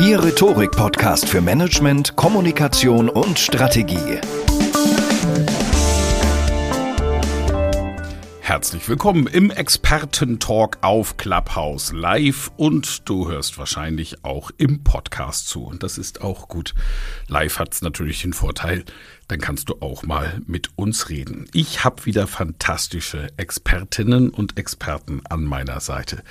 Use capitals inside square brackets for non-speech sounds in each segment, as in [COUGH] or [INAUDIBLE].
Ihr Rhetorik-Podcast für Management, Kommunikation und Strategie. Herzlich willkommen im Experten-Talk auf Clubhouse live und du hörst wahrscheinlich auch im Podcast zu. Und das ist auch gut. Live hat es natürlich den Vorteil, dann kannst du auch mal mit uns reden. Ich habe wieder fantastische Expertinnen und Experten an meiner Seite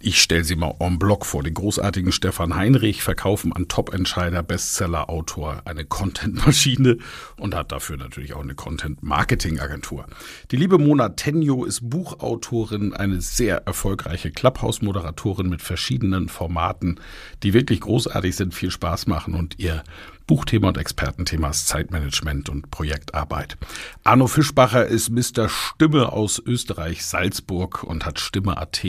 ich stelle sie mal en bloc vor, den großartigen Stefan Heinrich, verkaufen an Top-Entscheider, Bestseller-Autor, eine Content-Maschine und hat dafür natürlich auch eine Content-Marketing-Agentur. Die liebe Mona Tenjo ist Buchautorin, eine sehr erfolgreiche Clubhouse-Moderatorin mit verschiedenen Formaten, die wirklich großartig sind, viel Spaß machen und ihr Buchthema und Expertenthema ist Zeitmanagement und Projektarbeit. Arno Fischbacher ist Mr. Stimme aus Österreich, Salzburg und hat Stimme.at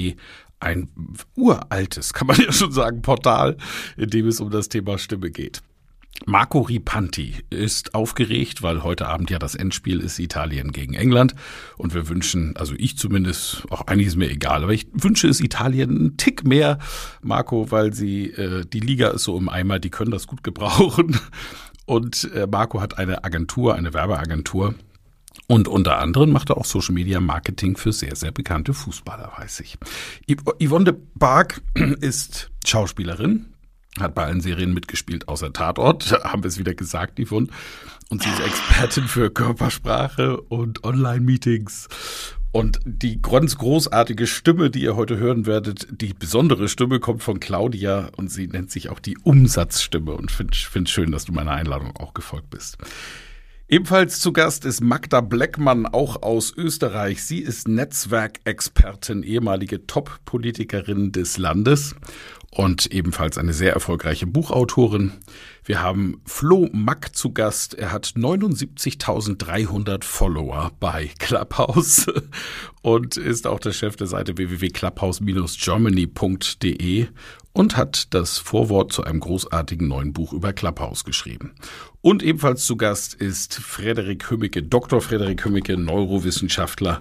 ein uraltes, kann man [LAUGHS] ja schon sagen, Portal, in dem es um das Thema Stimme geht. Marco Ripanti ist aufgeregt, weil heute Abend ja das Endspiel ist Italien gegen England. Und wir wünschen, also ich zumindest, auch eigentlich ist mir egal, aber ich wünsche es Italien einen Tick mehr, Marco, weil sie, äh, die Liga ist so im Eimer, die können das gut gebrauchen. Und äh, Marco hat eine Agentur, eine Werbeagentur, und unter anderem macht er auch Social Media Marketing für sehr, sehr bekannte Fußballer, weiß ich. Yvonne de Barg [CLEARS THROAT] ist Schauspielerin, hat bei allen Serien mitgespielt, außer Tatort, [LAUGHS] haben wir es wieder gesagt, Yvonne. Und sie ist Expertin für Körpersprache und Online-Meetings. Und die ganz großartige Stimme, die ihr heute hören werdet, die besondere Stimme kommt von Claudia und sie nennt sich auch die Umsatzstimme. Und finde find schön, dass du meiner Einladung auch gefolgt bist. Ebenfalls zu Gast ist Magda Bleckmann, auch aus Österreich. Sie ist Netzwerkexpertin, ehemalige Top-Politikerin des Landes und ebenfalls eine sehr erfolgreiche Buchautorin. Wir haben Flo Mack zu Gast. Er hat 79.300 Follower bei Clubhouse [LAUGHS] und ist auch der Chef der Seite www.clubhouse-germany.de und hat das Vorwort zu einem großartigen neuen Buch über Clubhouse geschrieben. Und ebenfalls zu Gast ist Frederik Hümmicke, Dr. Frederik Hümmicke, Neurowissenschaftler.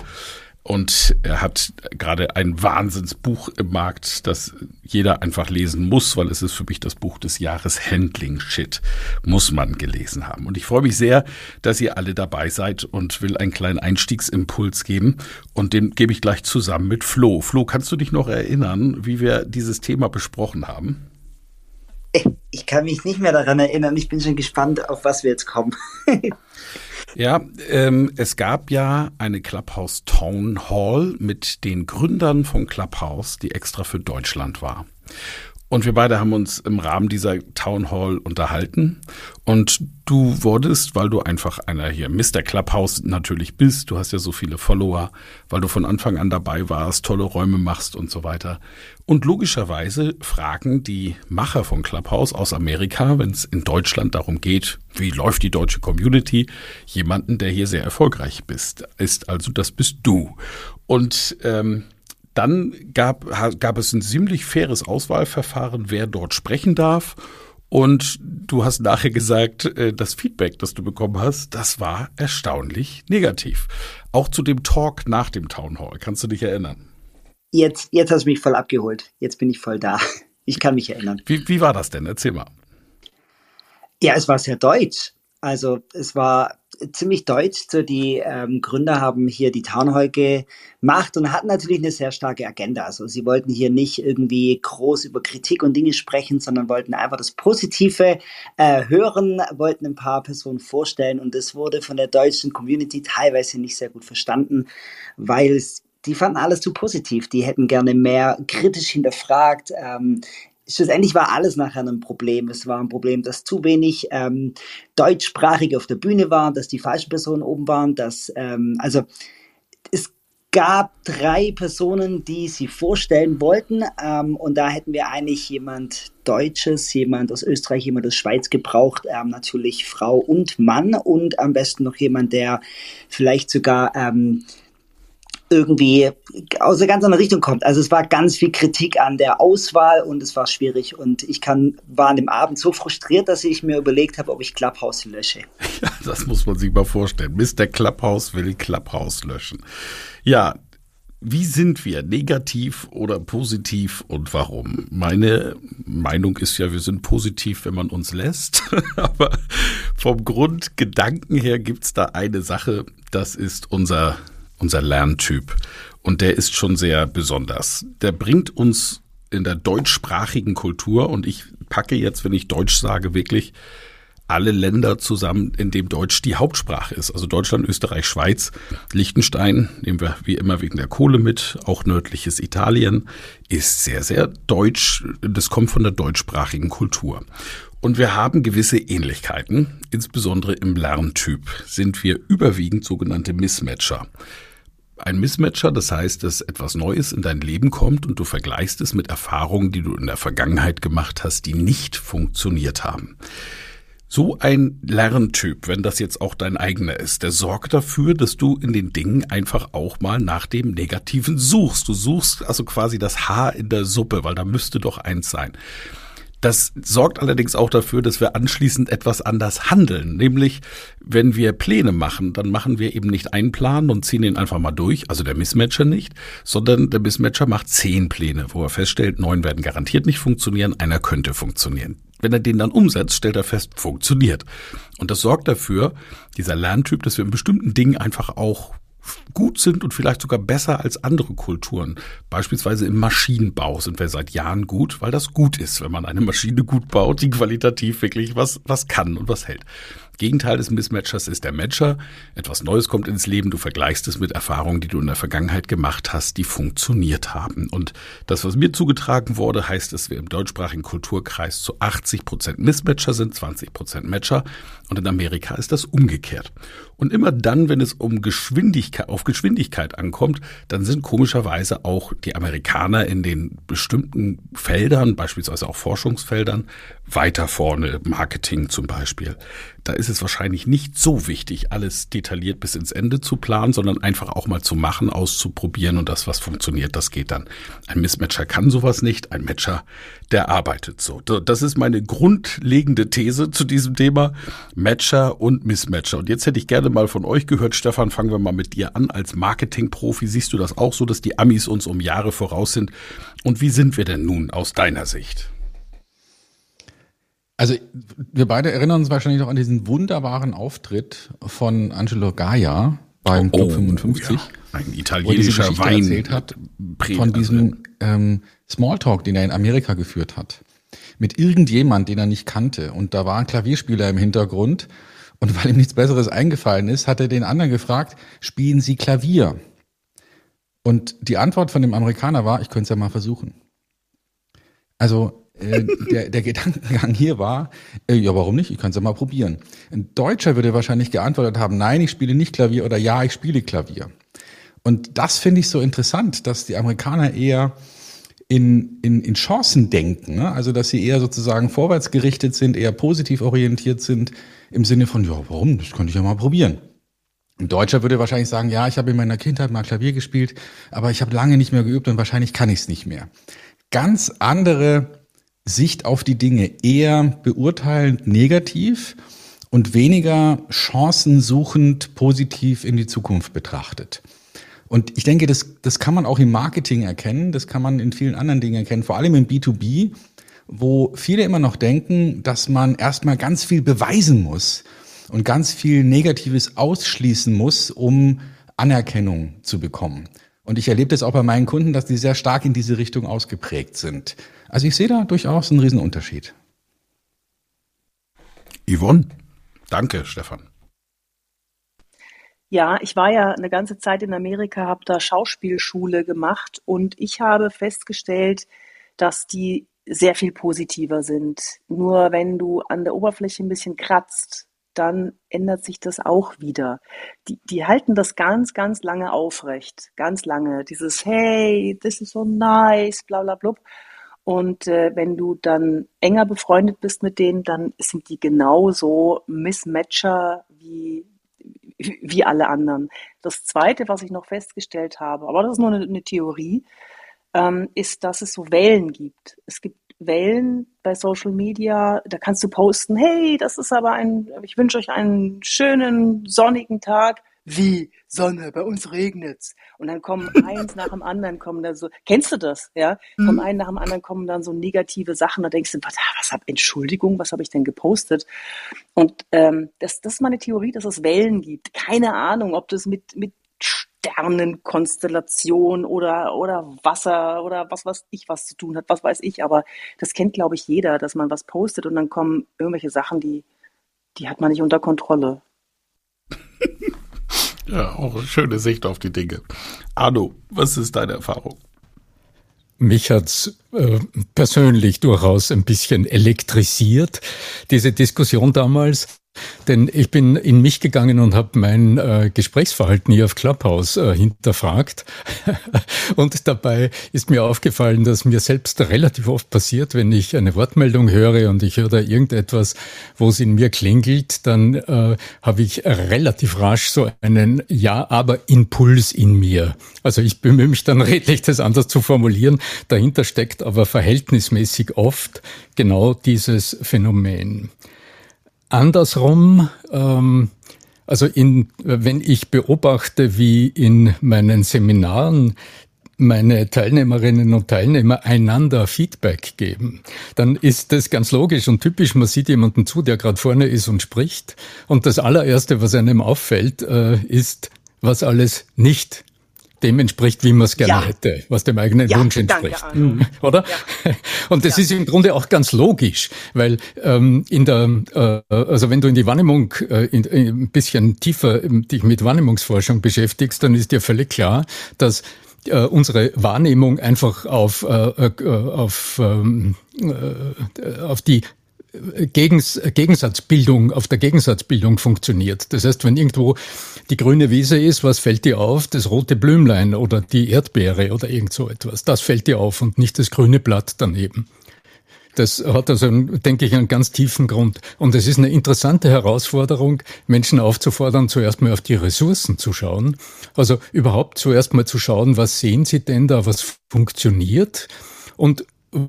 Und er hat gerade ein Wahnsinnsbuch im Markt, das jeder einfach lesen muss, weil es ist für mich das Buch des Jahres Handling Shit. Muss man gelesen haben. Und ich freue mich sehr, dass ihr alle dabei seid und will einen kleinen Einstiegsimpuls geben. Und den gebe ich gleich zusammen mit Flo. Flo, kannst du dich noch erinnern, wie wir dieses Thema besprochen haben? Ich kann mich nicht mehr daran erinnern. Ich bin schon gespannt, auf was wir jetzt kommen. [LAUGHS] ja, ähm, es gab ja eine Clubhouse Town Hall mit den Gründern von Clubhouse, die extra für Deutschland war. Und wir beide haben uns im Rahmen dieser Town Hall unterhalten. Und du wurdest, weil du einfach einer hier Mr. Clubhouse natürlich bist, du hast ja so viele Follower, weil du von Anfang an dabei warst, tolle Räume machst und so weiter. Und logischerweise fragen die Macher von Clubhouse aus Amerika, wenn es in Deutschland darum geht, wie läuft die deutsche Community, jemanden, der hier sehr erfolgreich bist, ist. Also das bist du. Und ähm, dann gab, gab es ein ziemlich faires Auswahlverfahren, wer dort sprechen darf. Und du hast nachher gesagt, äh, das Feedback, das du bekommen hast, das war erstaunlich negativ. Auch zu dem Talk nach dem Town Hall. Kannst du dich erinnern? Jetzt, jetzt hast du mich voll abgeholt. Jetzt bin ich voll da. [LAUGHS] Ich kann mich erinnern. Wie, wie war das denn? Erzähl mal. Ja, es war sehr deutsch. Also es war ziemlich deutsch. So die ähm, Gründer haben hier die Town Hall gemacht und hatten natürlich eine sehr starke Agenda. Also sie wollten hier nicht irgendwie groß über Kritik und Dinge sprechen, sondern wollten einfach das Positive äh, hören, wollten ein paar Personen vorstellen und das wurde von der deutschen Community teilweise nicht sehr gut verstanden, weil es die fanden alles zu positiv. Die hätten gerne mehr kritisch hinterfragt. Ähm, schlussendlich war alles nachher ein Problem. Es war ein Problem, dass zu wenig ähm, Deutschsprachige auf der Bühne waren, dass die falschen Personen oben waren, dass ähm, also es gab drei Personen, die sie vorstellen wollten ähm, und da hätten wir eigentlich jemand Deutsches, jemand aus Österreich, jemand aus Schweiz gebraucht, ähm, natürlich Frau und Mann und am besten noch jemand, der vielleicht sogar ähm, irgendwie aus einer ganz anderen Richtung kommt. Also es war ganz viel Kritik an der Auswahl und es war schwierig und ich kann, war an dem Abend so frustriert, dass ich mir überlegt habe, ob ich Clubhouse lösche. [LAUGHS] Ja, das muss man sich mal vorstellen. Mr. Clubhouse will Clubhouse löschen. Ja, wie sind wir? Negativ oder positiv und warum? Meine Meinung ist ja, wir sind positiv, wenn man uns lässt. [LAUGHS] Aber vom Grundgedanken her gibt's da eine Sache, das ist unser unser Lerntyp. Und der ist schon sehr besonders. Der bringt uns in der deutschsprachigen Kultur, und ich packe jetzt, wenn ich Deutsch sage, wirklich alle Länder zusammen, in dem Deutsch die Hauptsprache ist. Also Deutschland, Österreich, Schweiz, Liechtenstein, nehmen wir wie immer wegen der Kohle mit, auch nördliches Italien, ist sehr, sehr deutsch. Das kommt von der deutschsprachigen Kultur. Und wir haben gewisse Ähnlichkeiten, insbesondere im Lerntyp sind wir überwiegend sogenannte Mismatcher. Ein Mismatcher, das heißt, dass etwas Neues in dein Leben kommt und du vergleichst es mit Erfahrungen, die du in der Vergangenheit gemacht hast, die nicht funktioniert haben. So ein Lerntyp, wenn das jetzt auch dein eigener ist, der sorgt dafür, dass du in den Dingen einfach auch mal nach dem Negativen suchst. Du suchst also quasi das Haar in der Suppe, weil da müsste doch eins sein. Das sorgt allerdings auch dafür, dass wir anschließend etwas anders handeln. Nämlich, wenn wir Pläne machen, dann machen wir eben nicht einen Plan und ziehen ihn einfach mal durch, also der Mismatcher nicht, sondern der Mismatcher macht zehn Pläne, wo er feststellt, neun werden garantiert nicht funktionieren, einer könnte funktionieren. Wenn er den dann umsetzt, stellt er fest, funktioniert. Und das sorgt dafür, dieser Lerntyp, dass wir in bestimmten Dingen einfach auch gut sind und vielleicht sogar besser als andere Kulturen. Beispielsweise im Maschinenbau sind wir seit Jahren gut, weil das gut ist, wenn man eine Maschine gut baut, die qualitativ wirklich was, was kann und was hält. Gegenteil des Mismatchers ist der Matcher. Etwas Neues kommt ins Leben, du vergleichst es mit Erfahrungen, die du in der Vergangenheit gemacht hast, die funktioniert haben. Und das, was mir zugetragen wurde, heißt, dass wir im deutschsprachigen Kulturkreis zu 80 Prozent Mismatcher sind, 20 Prozent Matcher. Und in Amerika ist das umgekehrt. Und immer dann, wenn es um Geschwindigkeit, auf Geschwindigkeit ankommt, dann sind komischerweise auch die Amerikaner in den bestimmten Feldern, beispielsweise auch Forschungsfeldern, weiter vorne, Marketing zum Beispiel. Da ist es wahrscheinlich nicht so wichtig, alles detailliert bis ins Ende zu planen, sondern einfach auch mal zu machen, auszuprobieren und das, was funktioniert, das geht dann. Ein Mismatcher kann sowas nicht, ein Matcher, der arbeitet so. Das ist meine grundlegende These zu diesem Thema Matcher und Mismatcher. Und jetzt hätte ich gerne mal von euch gehört, Stefan, fangen wir mal mit dir an. Als Marketingprofi siehst du das auch so, dass die Amis uns um Jahre voraus sind. Und wie sind wir denn nun aus deiner Sicht? Also wir beide erinnern uns wahrscheinlich noch an diesen wunderbaren Auftritt von Angelo Gaia beim Club oh, 55. Ja. Ein italienischer Wein erzählt hat von diesem ähm, Smalltalk, den er in Amerika geführt hat. Mit irgendjemand, den er nicht kannte. Und da war ein Klavierspieler im Hintergrund. Und weil ihm nichts Besseres eingefallen ist, hat er den anderen gefragt, spielen Sie Klavier? Und die Antwort von dem Amerikaner war, ich könnte es ja mal versuchen. Also äh, der, der Gedankengang hier war, äh, ja, warum nicht? Ich kann es ja mal probieren. Ein Deutscher würde wahrscheinlich geantwortet haben, nein, ich spiele nicht Klavier oder ja, ich spiele Klavier. Und das finde ich so interessant, dass die Amerikaner eher in, in, in Chancen denken, ne? also dass sie eher sozusagen vorwärts gerichtet sind, eher positiv orientiert sind, im Sinne von, ja, warum? Das könnte ich ja mal probieren. Ein Deutscher würde wahrscheinlich sagen, ja, ich habe in meiner Kindheit mal Klavier gespielt, aber ich habe lange nicht mehr geübt und wahrscheinlich kann ich es nicht mehr. Ganz andere Sicht auf die Dinge eher beurteilend negativ und weniger chancensuchend positiv in die Zukunft betrachtet. Und ich denke, das, das kann man auch im Marketing erkennen, das kann man in vielen anderen Dingen erkennen, vor allem im B2B, wo viele immer noch denken, dass man erstmal ganz viel beweisen muss und ganz viel Negatives ausschließen muss, um Anerkennung zu bekommen. Und ich erlebe das auch bei meinen Kunden, dass die sehr stark in diese Richtung ausgeprägt sind. Also ich sehe da durchaus einen Riesenunterschied. Yvonne, danke, Stefan. Ja, ich war ja eine ganze Zeit in Amerika, habe da Schauspielschule gemacht und ich habe festgestellt, dass die sehr viel positiver sind. Nur wenn du an der Oberfläche ein bisschen kratzt, dann ändert sich das auch wieder. Die, die halten das ganz, ganz lange aufrecht. Ganz lange. Dieses Hey, this is so nice, bla bla blub. Und äh, wenn du dann enger befreundet bist mit denen, dann sind die genauso Mismatcher wie, wie alle anderen. Das Zweite, was ich noch festgestellt habe, aber das ist nur eine, eine Theorie, ähm, ist, dass es so Wellen gibt. Es gibt Wellen bei Social Media, da kannst du posten, hey, das ist aber ein, ich wünsche euch einen schönen sonnigen Tag. Wie? Sonne, bei uns regnet's. Und dann kommen [LAUGHS] eins nach dem anderen, kommen da so, kennst du das? Ja? Mhm. Vom einen nach dem anderen kommen dann so negative Sachen, da denkst du, was, was hab, Entschuldigung, was habe ich denn gepostet? Und ähm, das, das ist meine Theorie, dass es Wellen gibt. Keine Ahnung, ob das mit, mit Sternenkonstellation oder, oder Wasser oder was weiß ich, was zu tun hat, was weiß ich. Aber das kennt, glaube ich, jeder, dass man was postet und dann kommen irgendwelche Sachen, die, die hat man nicht unter Kontrolle. [LAUGHS] ja, auch eine schöne Sicht auf die Dinge. Arno, was ist deine Erfahrung? Mich hat's äh, persönlich durchaus ein bisschen elektrisiert, diese Diskussion damals. Denn ich bin in mich gegangen und habe mein äh, Gesprächsverhalten hier auf Clubhouse äh, hinterfragt. [LAUGHS] und dabei ist mir aufgefallen, dass mir selbst relativ oft passiert, wenn ich eine Wortmeldung höre und ich höre da irgendetwas, wo es in mir klingelt, dann äh, habe ich relativ rasch so einen Ja-Aber-Impuls in mir. Also ich bemühe mich dann [LAUGHS] redlich, das anders zu formulieren. Dahinter steckt aber verhältnismäßig oft genau dieses Phänomen. Andersrum, ähm, also in, wenn ich beobachte, wie in meinen Seminaren meine Teilnehmerinnen und Teilnehmer einander Feedback geben, dann ist das ganz logisch und typisch. Man sieht jemanden zu, der gerade vorne ist und spricht. Und das allererste, was einem auffällt, äh, ist, was alles nicht dem entspricht, wie man es gerne ja. hätte, was dem eigenen ja, Wunsch entspricht. Danke, mhm. Oder? Ja. [LAUGHS] Und das ist im Grunde auch ganz logisch, weil ähm, in der, äh, also wenn du in die Wahrnehmung äh, in, in ein bisschen tiefer äh, dich mit Wahrnehmungsforschung beschäftigst, dann ist dir völlig klar, dass äh, unsere Wahrnehmung einfach auf, äh, äh auf, ähm, äh, auf die Gegens, Gegensatzbildung, auf der Gegensatzbildung funktioniert. Das heißt, wenn irgendwo die grüne Wiese ist, was fällt dir auf? Das rote Blümlein oder die Erdbeere oder irgend so etwas. Das fällt dir auf und nicht das grüne Blatt daneben. Das hat also, denke ich, einen ganz tiefen Grund. Und es ist eine interessante Herausforderung, Menschen aufzufordern, zuerst mal auf die Ressourcen zu schauen. Also überhaupt zuerst mal zu schauen, was sehen sie denn da, was funktioniert und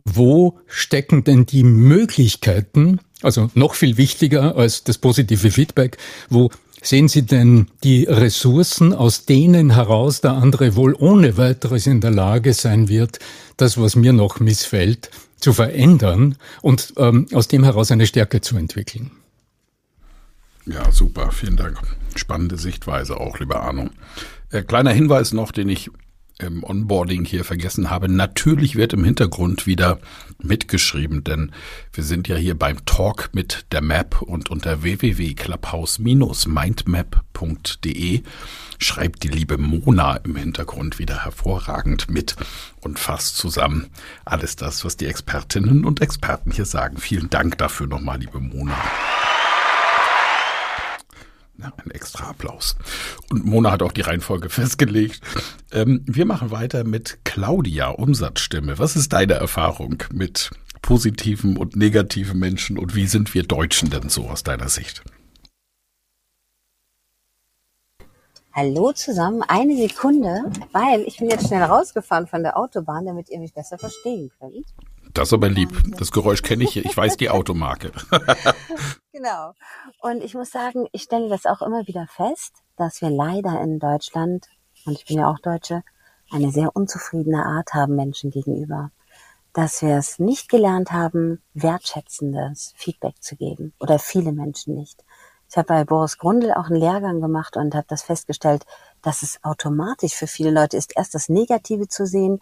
wo stecken denn die Möglichkeiten, also noch viel wichtiger als das positive Feedback, wo sehen Sie denn die Ressourcen, aus denen heraus der andere wohl ohne weiteres in der Lage sein wird, das, was mir noch missfällt, zu verändern und ähm, aus dem heraus eine Stärke zu entwickeln? Ja, super, vielen Dank. Spannende Sichtweise auch, lieber Arno. Äh, kleiner Hinweis noch, den ich im Onboarding hier vergessen habe. Natürlich wird im Hintergrund wieder mitgeschrieben, denn wir sind ja hier beim Talk mit der Map und unter www.clubhouse-mindmap.de schreibt die liebe Mona im Hintergrund wieder hervorragend mit und fasst zusammen alles das, was die Expertinnen und Experten hier sagen. Vielen Dank dafür nochmal, liebe Mona. Ein extra Applaus. Und Mona hat auch die Reihenfolge [LAUGHS] festgelegt. Ähm, wir machen weiter mit Claudia, Umsatzstimme. Was ist deine Erfahrung mit positiven und negativen Menschen und wie sind wir Deutschen denn so aus deiner Sicht? Hallo zusammen, eine Sekunde, weil ich bin jetzt schnell rausgefahren von der Autobahn, damit ihr mich besser verstehen könnt. Das ist aber lieb. Das Geräusch kenne ich. Ich weiß die Automarke. [LAUGHS] genau. Und ich muss sagen, ich stelle das auch immer wieder fest, dass wir leider in Deutschland und ich bin ja auch Deutsche, eine sehr unzufriedene Art haben Menschen gegenüber. Dass wir es nicht gelernt haben, wertschätzendes Feedback zu geben. Oder viele Menschen nicht. Ich habe bei Boris Grundl auch einen Lehrgang gemacht und habe das festgestellt, dass es automatisch für viele Leute ist, erst das Negative zu sehen,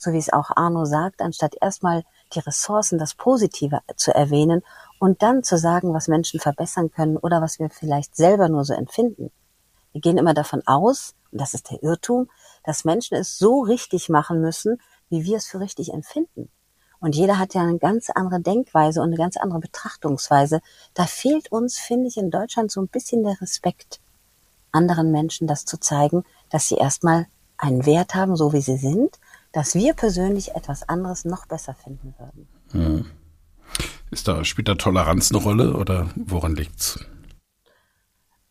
so wie es auch Arno sagt, anstatt erstmal die Ressourcen, das Positive zu erwähnen und dann zu sagen, was Menschen verbessern können oder was wir vielleicht selber nur so empfinden. Wir gehen immer davon aus, und das ist der Irrtum, dass Menschen es so richtig machen müssen, wie wir es für richtig empfinden. Und jeder hat ja eine ganz andere Denkweise und eine ganz andere Betrachtungsweise. Da fehlt uns, finde ich, in Deutschland so ein bisschen der Respekt, anderen Menschen das zu zeigen, dass sie erstmal einen Wert haben, so wie sie sind, dass wir persönlich etwas anderes noch besser finden würden. Hm. Ist da, spielt da Toleranz eine Rolle oder woran liegt's?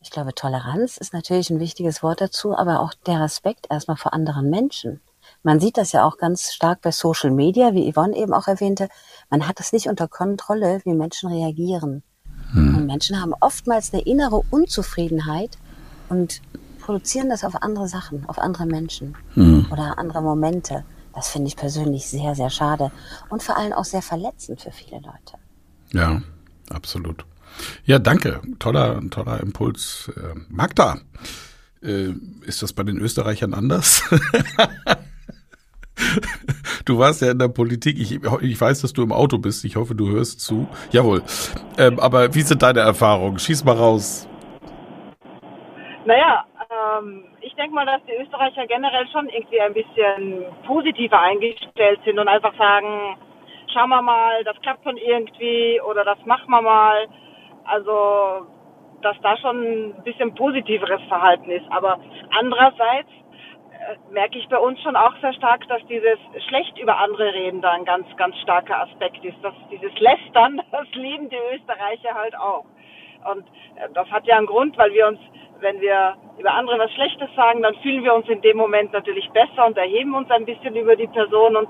Ich glaube, Toleranz ist natürlich ein wichtiges Wort dazu, aber auch der Respekt erstmal vor anderen Menschen. Man sieht das ja auch ganz stark bei Social Media, wie Yvonne eben auch erwähnte. Man hat es nicht unter Kontrolle, wie Menschen reagieren. Hm. Und Menschen haben oftmals eine innere Unzufriedenheit und produzieren das auf andere Sachen, auf andere Menschen hm. oder andere Momente. Das finde ich persönlich sehr, sehr schade und vor allem auch sehr verletzend für viele Leute. Ja, absolut. Ja, danke. Toller, toller Impuls. Äh, Magda, äh, ist das bei den Österreichern anders? [LAUGHS] Du warst ja in der Politik. Ich, ich weiß, dass du im Auto bist. Ich hoffe, du hörst zu. Jawohl. Ähm, aber wie sind deine Erfahrungen? Schieß mal raus. Naja, ähm, ich denke mal, dass die Österreicher generell schon irgendwie ein bisschen positiver eingestellt sind und einfach sagen, schauen wir mal, das klappt schon irgendwie oder das machen wir mal. Also, dass da schon ein bisschen positiveres Verhalten ist. Aber andererseits äh, merke ich bei uns schon auch sehr stark, dass dieses schlecht über andere reden da ein ganz, ganz starker Aspekt ist. Dass dieses Lästern, [LAUGHS] das lieben die Österreicher halt auch. Und äh, das hat ja einen Grund, weil wir uns, wenn wir über andere was Schlechtes sagen, dann fühlen wir uns in dem Moment natürlich besser und erheben uns ein bisschen über die Person und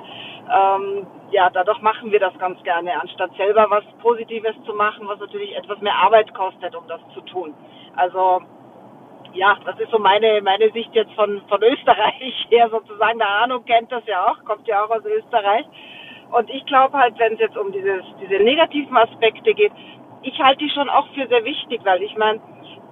ähm, ja, dadurch machen wir das ganz gerne, anstatt selber was Positives zu machen, was natürlich etwas mehr Arbeit kostet, um das zu tun. Also ja, das ist so meine, meine Sicht jetzt von, von Österreich [LAUGHS] her sozusagen. Der Arno kennt das ja auch, kommt ja auch aus Österreich. Und ich glaube halt, wenn es jetzt um dieses, diese negativen Aspekte geht, ich halte die schon auch für sehr wichtig, weil ich meine,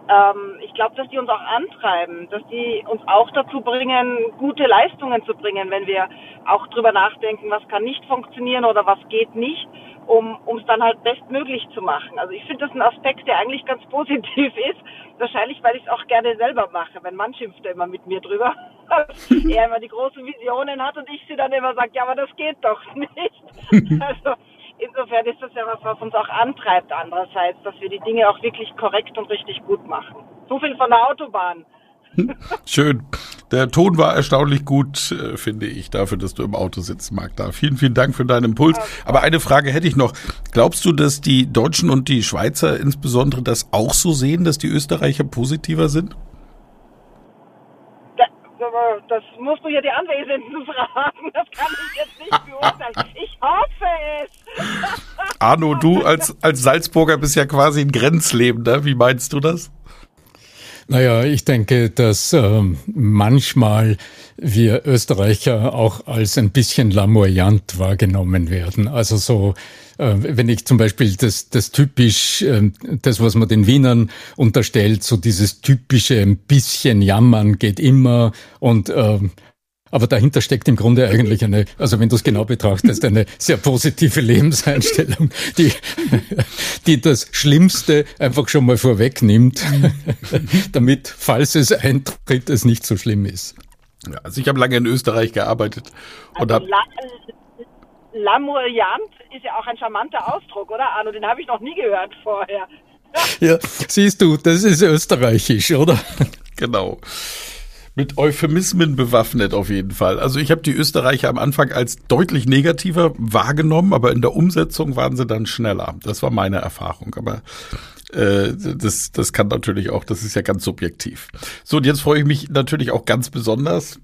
ähm, ich glaube, dass die uns auch antreiben, dass die uns auch dazu bringen, gute Leistungen zu bringen, wenn wir auch drüber nachdenken, was kann nicht funktionieren oder was geht nicht, um es dann halt bestmöglich zu machen. Also ich finde das ein Aspekt, der eigentlich ganz [LAUGHS] positiv ist. Wahrscheinlich, weil ich es auch gerne selber mache. Mein Mann schimpft ja immer mit mir drüber. [LAUGHS] er immer die großen Visionen hat und ich sie dann immer sage, ja, aber das geht doch nicht. [LAUGHS] also insofern ist das ja was, was uns auch antreibt andererseits, dass wir die Dinge auch wirklich korrekt und richtig gut machen. So viel von der Autobahn. [LAUGHS] Schön. Der Ton war erstaunlich gut, äh, finde ich, dafür, dass du im Auto sitzt, Magda. Vielen, vielen Dank für deinen Impuls. Aber eine Frage hätte ich noch. Glaubst du, dass die Deutschen und die Schweizer insbesondere das auch so sehen, dass die Österreicher positiver sind? Das musst du ja die Anwesenden [LAUGHS] fragen. Das kann ich jetzt nicht beurteilen. Ich hoffe es. Arno, du als, als Salzburger bist ja quasi ein Grenzlebender. Wie meinst du das? Naja, ich denke, dass äh, manchmal wir Österreicher auch als ein bisschen lamoyant wahrgenommen werden. Also so, äh, wenn ich zum Beispiel das, das typisch, äh, das, was man den Wienern unterstellt, so dieses typische ein bisschen jammern geht immer und äh, aber dahinter steckt im Grunde eigentlich eine, also wenn du es genau betrachtest, eine sehr positive [LAUGHS] Lebenseinstellung, die, die das Schlimmste einfach schon mal vorwegnimmt, [LAUGHS] damit, falls es eintritt, es nicht so schlimm ist. Ja, also ich habe lange in Österreich gearbeitet und also habe Lamoyant ist ja auch ein charmanter Ausdruck, oder Arno? Den habe ich noch nie gehört vorher. ja, siehst du, das ist österreichisch, oder? Genau mit Euphemismen bewaffnet auf jeden Fall. Also ich habe die Österreicher am Anfang als deutlich negativer wahrgenommen, aber in der Umsetzung waren sie dann schneller. Das war meine Erfahrung. Aber äh, das, das kann natürlich auch, das ist ja ganz subjektiv. So, und jetzt freue ich mich natürlich auch ganz besonders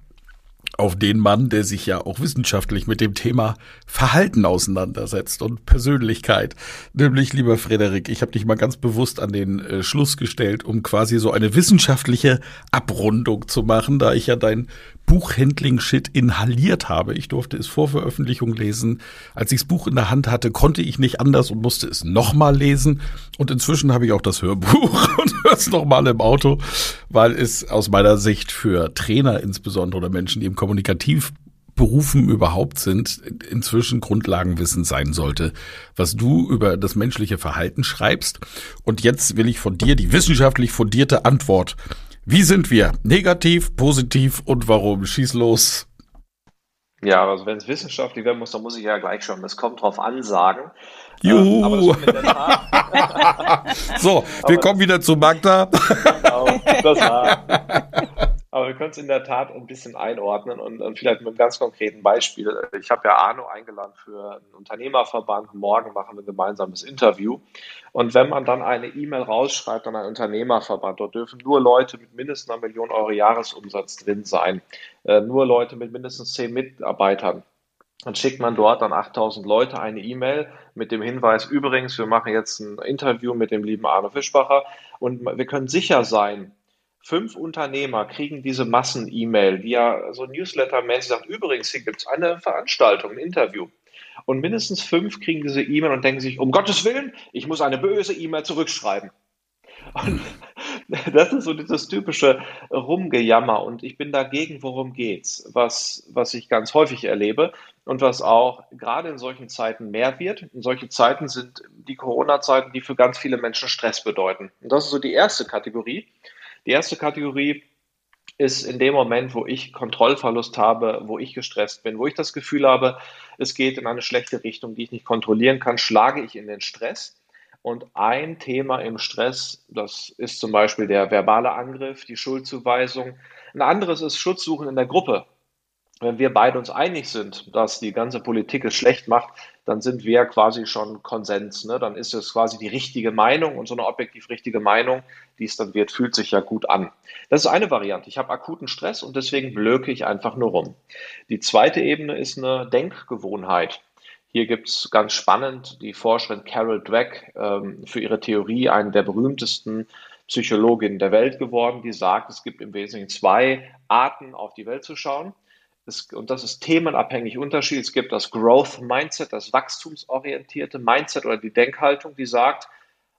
auf den Mann, der sich ja auch wissenschaftlich mit dem Thema Verhalten auseinandersetzt und Persönlichkeit. Nämlich, lieber Frederik, ich habe dich mal ganz bewusst an den äh, Schluss gestellt, um quasi so eine wissenschaftliche Abrundung zu machen, da ich ja dein Buchhandling-Shit inhaliert habe. Ich durfte es vor Veröffentlichung lesen. Als ich das Buch in der Hand hatte, konnte ich nicht anders und musste es nochmal lesen. Und inzwischen habe ich auch das Hörbuch [LAUGHS] und höre es nochmal im Auto, weil es aus meiner Sicht für Trainer insbesondere oder Menschen, die im Kommunikativberufen überhaupt sind, inzwischen Grundlagenwissen sein sollte, was du über das menschliche Verhalten schreibst. Und jetzt will ich von dir die wissenschaftlich fundierte Antwort wie sind wir? Negativ, positiv und warum? Schieß los. Ja, also wenn es wissenschaftlich werden muss, dann muss ich ja gleich schon, das kommt drauf an, sagen. Juhu! Ähm, [LAUGHS] so, wir kommen wieder zu Magda. [LAUGHS] Genau, das war. [LAUGHS] Aber wir können es in der Tat ein bisschen einordnen und, und vielleicht mit einem ganz konkreten Beispiel. Ich habe ja Arno eingeladen für einen Unternehmerverband. Morgen machen wir ein gemeinsames Interview. Und wenn man dann eine E-Mail rausschreibt an einen Unternehmerverband, dort dürfen nur Leute mit mindestens einer Million Euro Jahresumsatz drin sein, äh, nur Leute mit mindestens zehn Mitarbeitern. Dann schickt man dort an 8000 Leute eine E-Mail mit dem Hinweis, übrigens, wir machen jetzt ein Interview mit dem lieben Arno Fischbacher und wir können sicher sein, fünf Unternehmer kriegen diese Massen-E-Mail, die ja so Newsletter-mäßig sagt, übrigens, hier gibt es eine Veranstaltung, ein Interview. Und mindestens fünf kriegen diese E-Mail und denken sich, um Gottes Willen, ich muss eine böse E-Mail zurückschreiben. Und [LAUGHS] das ist so dieses typische Rumgejammer und ich bin dagegen, worum geht's, was, was ich ganz häufig erlebe und was auch gerade in solchen Zeiten mehr wird. In solche Zeiten sind die Corona-Zeiten, die für ganz viele Menschen Stress bedeuten. Und das ist so die erste Kategorie. Die erste Kategorie ist in dem Moment, wo ich Kontrollverlust habe, wo ich gestresst bin, wo ich das Gefühl habe, es geht in eine schlechte Richtung, die ich nicht kontrollieren kann, schlage ich in den Stress. Und ein Thema im Stress, das ist zum Beispiel der verbale Angriff, die Schuldzuweisung. Ein anderes ist Schutzsuchen in der Gruppe wenn wir beide uns einig sind, dass die ganze Politik es schlecht macht, dann sind wir quasi schon Konsens. Ne? Dann ist es quasi die richtige Meinung und so eine objektiv richtige Meinung, die es dann wird, fühlt sich ja gut an. Das ist eine Variante. Ich habe akuten Stress und deswegen blöke ich einfach nur rum. Die zweite Ebene ist eine Denkgewohnheit. Hier gibt es ganz spannend die Forscherin Carol Dweck ähm, für ihre Theorie, eine der berühmtesten Psychologinnen der Welt geworden, die sagt, es gibt im Wesentlichen zwei Arten, auf die Welt zu schauen. Es, und das ist themenabhängig unterschiedlich. Es gibt das Growth Mindset, das wachstumsorientierte Mindset oder die Denkhaltung, die sagt,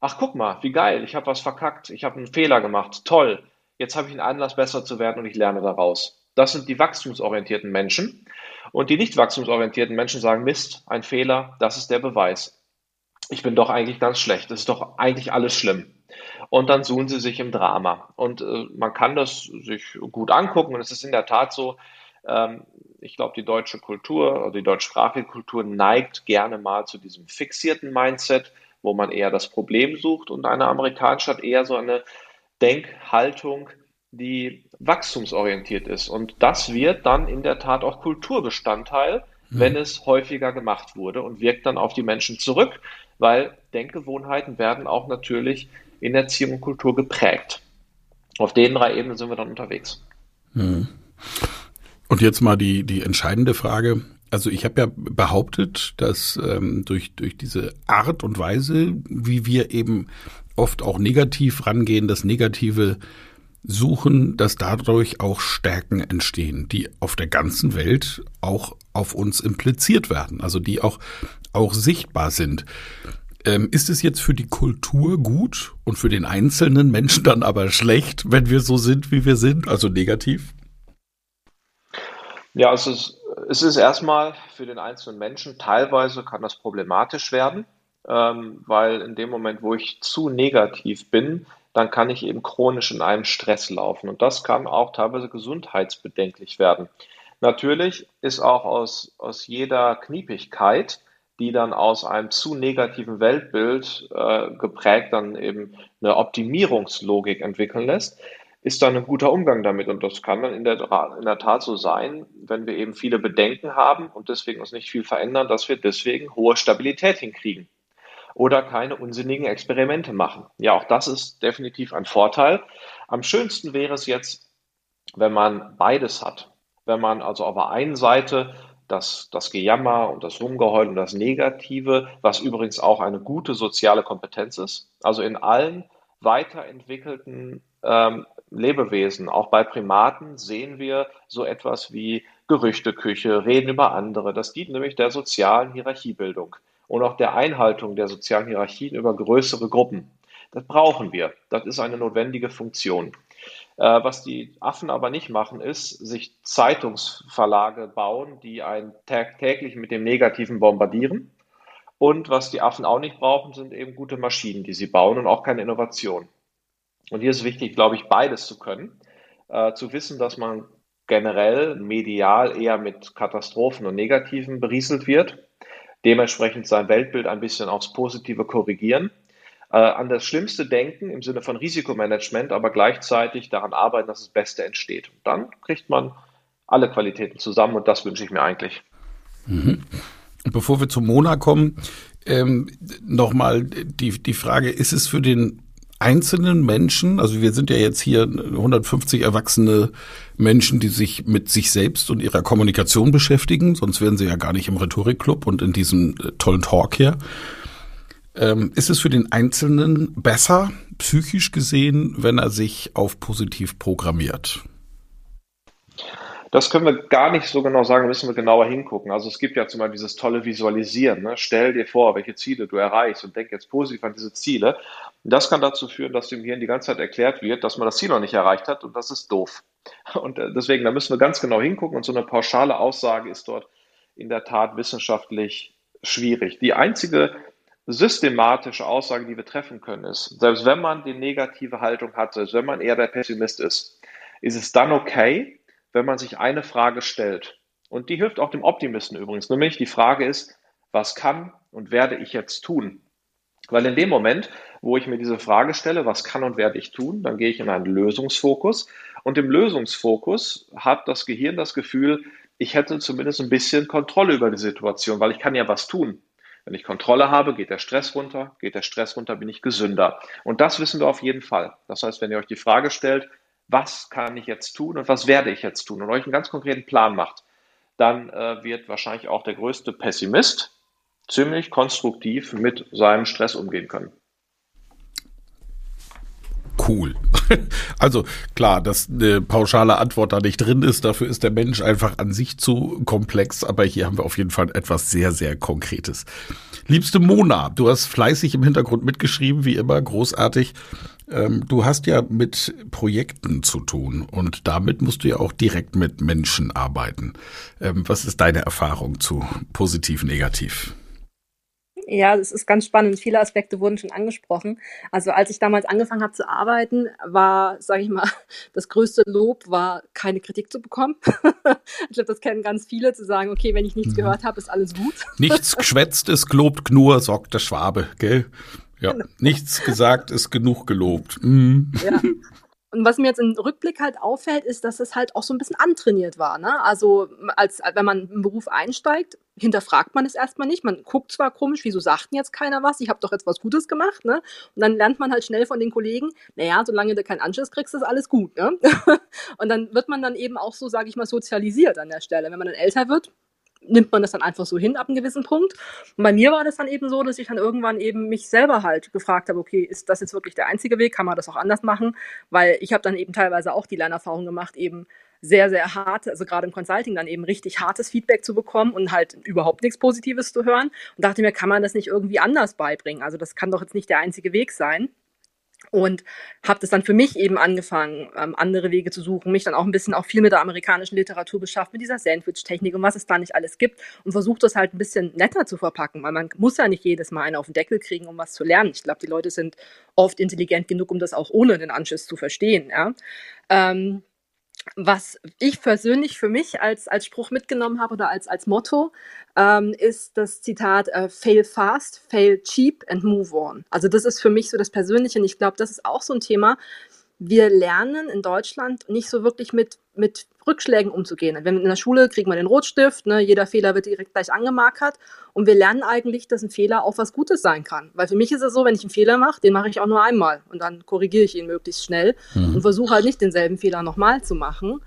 ach guck mal, wie geil, ich habe was verkackt, ich habe einen Fehler gemacht, toll, jetzt habe ich einen Anlass, besser zu werden und ich lerne daraus. Das sind die wachstumsorientierten Menschen. Und die nicht wachstumsorientierten Menschen sagen, Mist, ein Fehler, das ist der Beweis. Ich bin doch eigentlich ganz schlecht, das ist doch eigentlich alles schlimm. Und dann suchen sie sich im Drama. Und äh, man kann das sich gut angucken und es ist in der Tat so, ich glaube, die deutsche Kultur oder die deutschsprachige Kultur neigt gerne mal zu diesem fixierten Mindset, wo man eher das Problem sucht und eine amerikanische hat eher so eine Denkhaltung, die wachstumsorientiert ist. Und das wird dann in der Tat auch Kulturbestandteil, mhm. wenn es häufiger gemacht wurde und wirkt dann auf die Menschen zurück, weil Denkgewohnheiten werden auch natürlich in Erziehung und Kultur geprägt. Auf den drei Ebenen sind wir dann unterwegs. Mhm. Und jetzt mal die, die entscheidende Frage. Also ich habe ja behauptet, dass ähm, durch, durch diese Art und Weise, wie wir eben oft auch negativ rangehen, das Negative suchen, dass dadurch auch Stärken entstehen, die auf der ganzen Welt auch auf uns impliziert werden, also die auch, auch sichtbar sind. Ähm, ist es jetzt für die Kultur gut und für den einzelnen Menschen dann aber schlecht, wenn wir so sind, wie wir sind, also negativ? Ja, es ist, es ist erstmal für den einzelnen Menschen, teilweise kann das problematisch werden, ähm, weil in dem Moment, wo ich zu negativ bin, dann kann ich eben chronisch in einem Stress laufen. Und das kann auch teilweise gesundheitsbedenklich werden. Natürlich ist auch aus, aus jeder Kniepigkeit, die dann aus einem zu negativen Weltbild äh, geprägt dann eben eine Optimierungslogik entwickeln lässt, ist dann ein guter Umgang damit. Und das kann dann in der, in der Tat so sein, wenn wir eben viele Bedenken haben und deswegen uns nicht viel verändern, dass wir deswegen hohe Stabilität hinkriegen oder keine unsinnigen Experimente machen. Ja, auch das ist definitiv ein Vorteil. Am schönsten wäre es jetzt, wenn man beides hat. Wenn man also auf der einen Seite das, das Gejammer und das Rumgeheul und das Negative, was übrigens auch eine gute soziale Kompetenz ist, also in allen weiterentwickelten ähm, Lebewesen, auch bei Primaten, sehen wir so etwas wie Gerüchteküche, Reden über andere. Das dient nämlich der sozialen Hierarchiebildung und auch der Einhaltung der sozialen Hierarchien über größere Gruppen. Das brauchen wir. Das ist eine notwendige Funktion. Äh, was die Affen aber nicht machen, ist, sich Zeitungsverlage bauen, die einen täglich mit dem Negativen bombardieren. Und was die Affen auch nicht brauchen, sind eben gute Maschinen, die sie bauen und auch keine Innovation. Und hier ist wichtig, glaube ich, beides zu können. Äh, zu wissen, dass man generell medial eher mit Katastrophen und Negativen berieselt wird, dementsprechend sein Weltbild ein bisschen aufs Positive korrigieren äh, an das Schlimmste denken im Sinne von Risikomanagement, aber gleichzeitig daran arbeiten, dass das Beste entsteht. Und dann kriegt man alle Qualitäten zusammen und das wünsche ich mir eigentlich. Mhm. Bevor wir zu Mona kommen, ähm, nochmal die, die Frage, ist es für den einzelnen Menschen, also wir sind ja jetzt hier 150 erwachsene Menschen, die sich mit sich selbst und ihrer Kommunikation beschäftigen, sonst wären sie ja gar nicht im Rhetorikclub und in diesem äh, tollen Talk hier. Ähm, ist es für den Einzelnen besser, psychisch gesehen, wenn er sich auf positiv programmiert? Das können wir gar nicht so genau sagen, müssen wir genauer hingucken. Also es gibt ja zum Beispiel dieses tolle Visualisieren. Ne? Stell dir vor, welche Ziele du erreichst und denk jetzt positiv an diese Ziele. Und das kann dazu führen, dass dem Gehirn die ganze Zeit erklärt wird, dass man das Ziel noch nicht erreicht hat und das ist doof. [LAUGHS] Und äh, deswegen, da müssen wir ganz genau hingucken und so eine pauschale Aussage ist dort in der Tat wissenschaftlich schwierig. Die einzige systematische Aussage, die wir treffen können, ist, selbst wenn man die negative Haltung hat, selbst wenn man eher der Pessimist ist, ist es dann okay, wenn man sich eine Frage stellt. Und die hilft auch dem Optimisten übrigens. Nämlich die Frage ist, was kann und werde ich jetzt tun? Weil in dem Moment, wo ich mir diese Frage stelle, was kann und werde ich tun, dann gehe ich in einen Lösungsfokus. Und im Lösungsfokus hat das Gehirn das Gefühl, ich hätte zumindest ein bisschen Kontrolle über die Situation, weil ich kann ja was tun. Wenn ich Kontrolle habe, geht der Stress runter, geht der Stress runter, bin ich gesünder. Und das wissen wir auf jeden Fall. Das heißt, wenn ihr euch die Frage stellt, was kann ich jetzt tun und was werde ich jetzt tun und euch einen ganz konkreten Plan macht, dann äh, wird wahrscheinlich auch der größte Pessimist ziemlich konstruktiv mit seinem Stress umgehen können cool. [LAUGHS] Also klar, dass eine pauschale Antwort da nicht drin ist, dafür ist der Mensch einfach an sich zu komplex, aber hier haben wir auf jeden Fall etwas sehr, sehr Konkretes. Liebste Mona, du hast fleißig im Hintergrund mitgeschrieben, wie immer, großartig. Ähm, du hast ja mit Projekten zu tun und damit musst du ja auch direkt mit Menschen arbeiten. Ähm, was ist deine Erfahrung zu positiv, negativ? Ja, das ist ganz spannend. Viele Aspekte wurden schon angesprochen. Also als ich damals angefangen habe zu arbeiten, war, sage ich mal, [LAUGHS] das größte Lob war, keine Kritik zu bekommen. [LAUGHS] ich glaube, das kennen ganz viele, zu sagen, okay, wenn ich nichts mhm. gehört habe, ist alles gut. [LAUGHS] Nichts geschwätzt ist gelobt, nur sorgt der Schwabe, gell? Ja, genau. nichts gesagt ist genug gelobt. Mhm. Ja. Und was mir jetzt im Rückblick halt auffällt, ist, dass es halt auch so ein bisschen antrainiert war. Ne? Also als wenn man im Beruf einsteigt, hinterfragt man es erstmal nicht. Man guckt zwar komisch, wieso sagt denn jetzt keiner was? Ich habe doch jetzt was Gutes gemacht. Ne? Und dann lernt man halt schnell von den Kollegen, naja, solange du keinen Anschluss kriegst, ist alles gut. Ne? [LAUGHS] Und dann wird man dann eben auch so, sage ich mal, sozialisiert an der Stelle. Wenn man dann älter wird, nimmt man das dann einfach so hin ab einem gewissen Punkt. Und bei mir war das dann eben so, dass ich dann irgendwann eben mich selber halt gefragt habe, okay, ist das jetzt wirklich der einzige Weg? Kann man das auch anders machen? Weil ich habe dann eben teilweise auch die Lernerfahrung gemacht, eben sehr, sehr hart, also gerade im Consulting dann eben richtig hartes Feedback zu bekommen und halt überhaupt nichts Positives zu hören. Und dachte mir, kann man das nicht irgendwie anders beibringen? Also das kann doch jetzt nicht der einzige Weg sein und habe das dann für mich eben angefangen, ähm, andere Wege zu suchen, mich dann auch ein bisschen auch viel mit der amerikanischen Literatur beschafft, mit dieser Sandwich-Technik und was es da nicht alles gibt und versucht das halt ein bisschen netter zu verpacken, weil man muss ja nicht jedes Mal einen auf den Deckel kriegen, um was zu lernen. Ich glaube, die Leute sind oft intelligent genug, um das auch ohne den Anschluss zu verstehen. Ja? Ähm, was ich persönlich für mich als, als Spruch mitgenommen habe oder als, als Motto, ähm, ist das Zitat äh, Fail fast, fail cheap and move on. Also das ist für mich so das Persönliche und ich glaube, das ist auch so ein Thema, wir lernen in Deutschland nicht so wirklich mit, mit Rückschlägen umzugehen. Wenn in der Schule kriegt man den Rotstift, ne, jeder Fehler wird direkt gleich angemarkert und wir lernen eigentlich, dass ein Fehler auch was Gutes sein kann. Weil für mich ist es so, wenn ich einen Fehler mache, den mache ich auch nur einmal und dann korrigiere ich ihn möglichst schnell mhm. und versuche halt nicht denselben Fehler nochmal zu machen.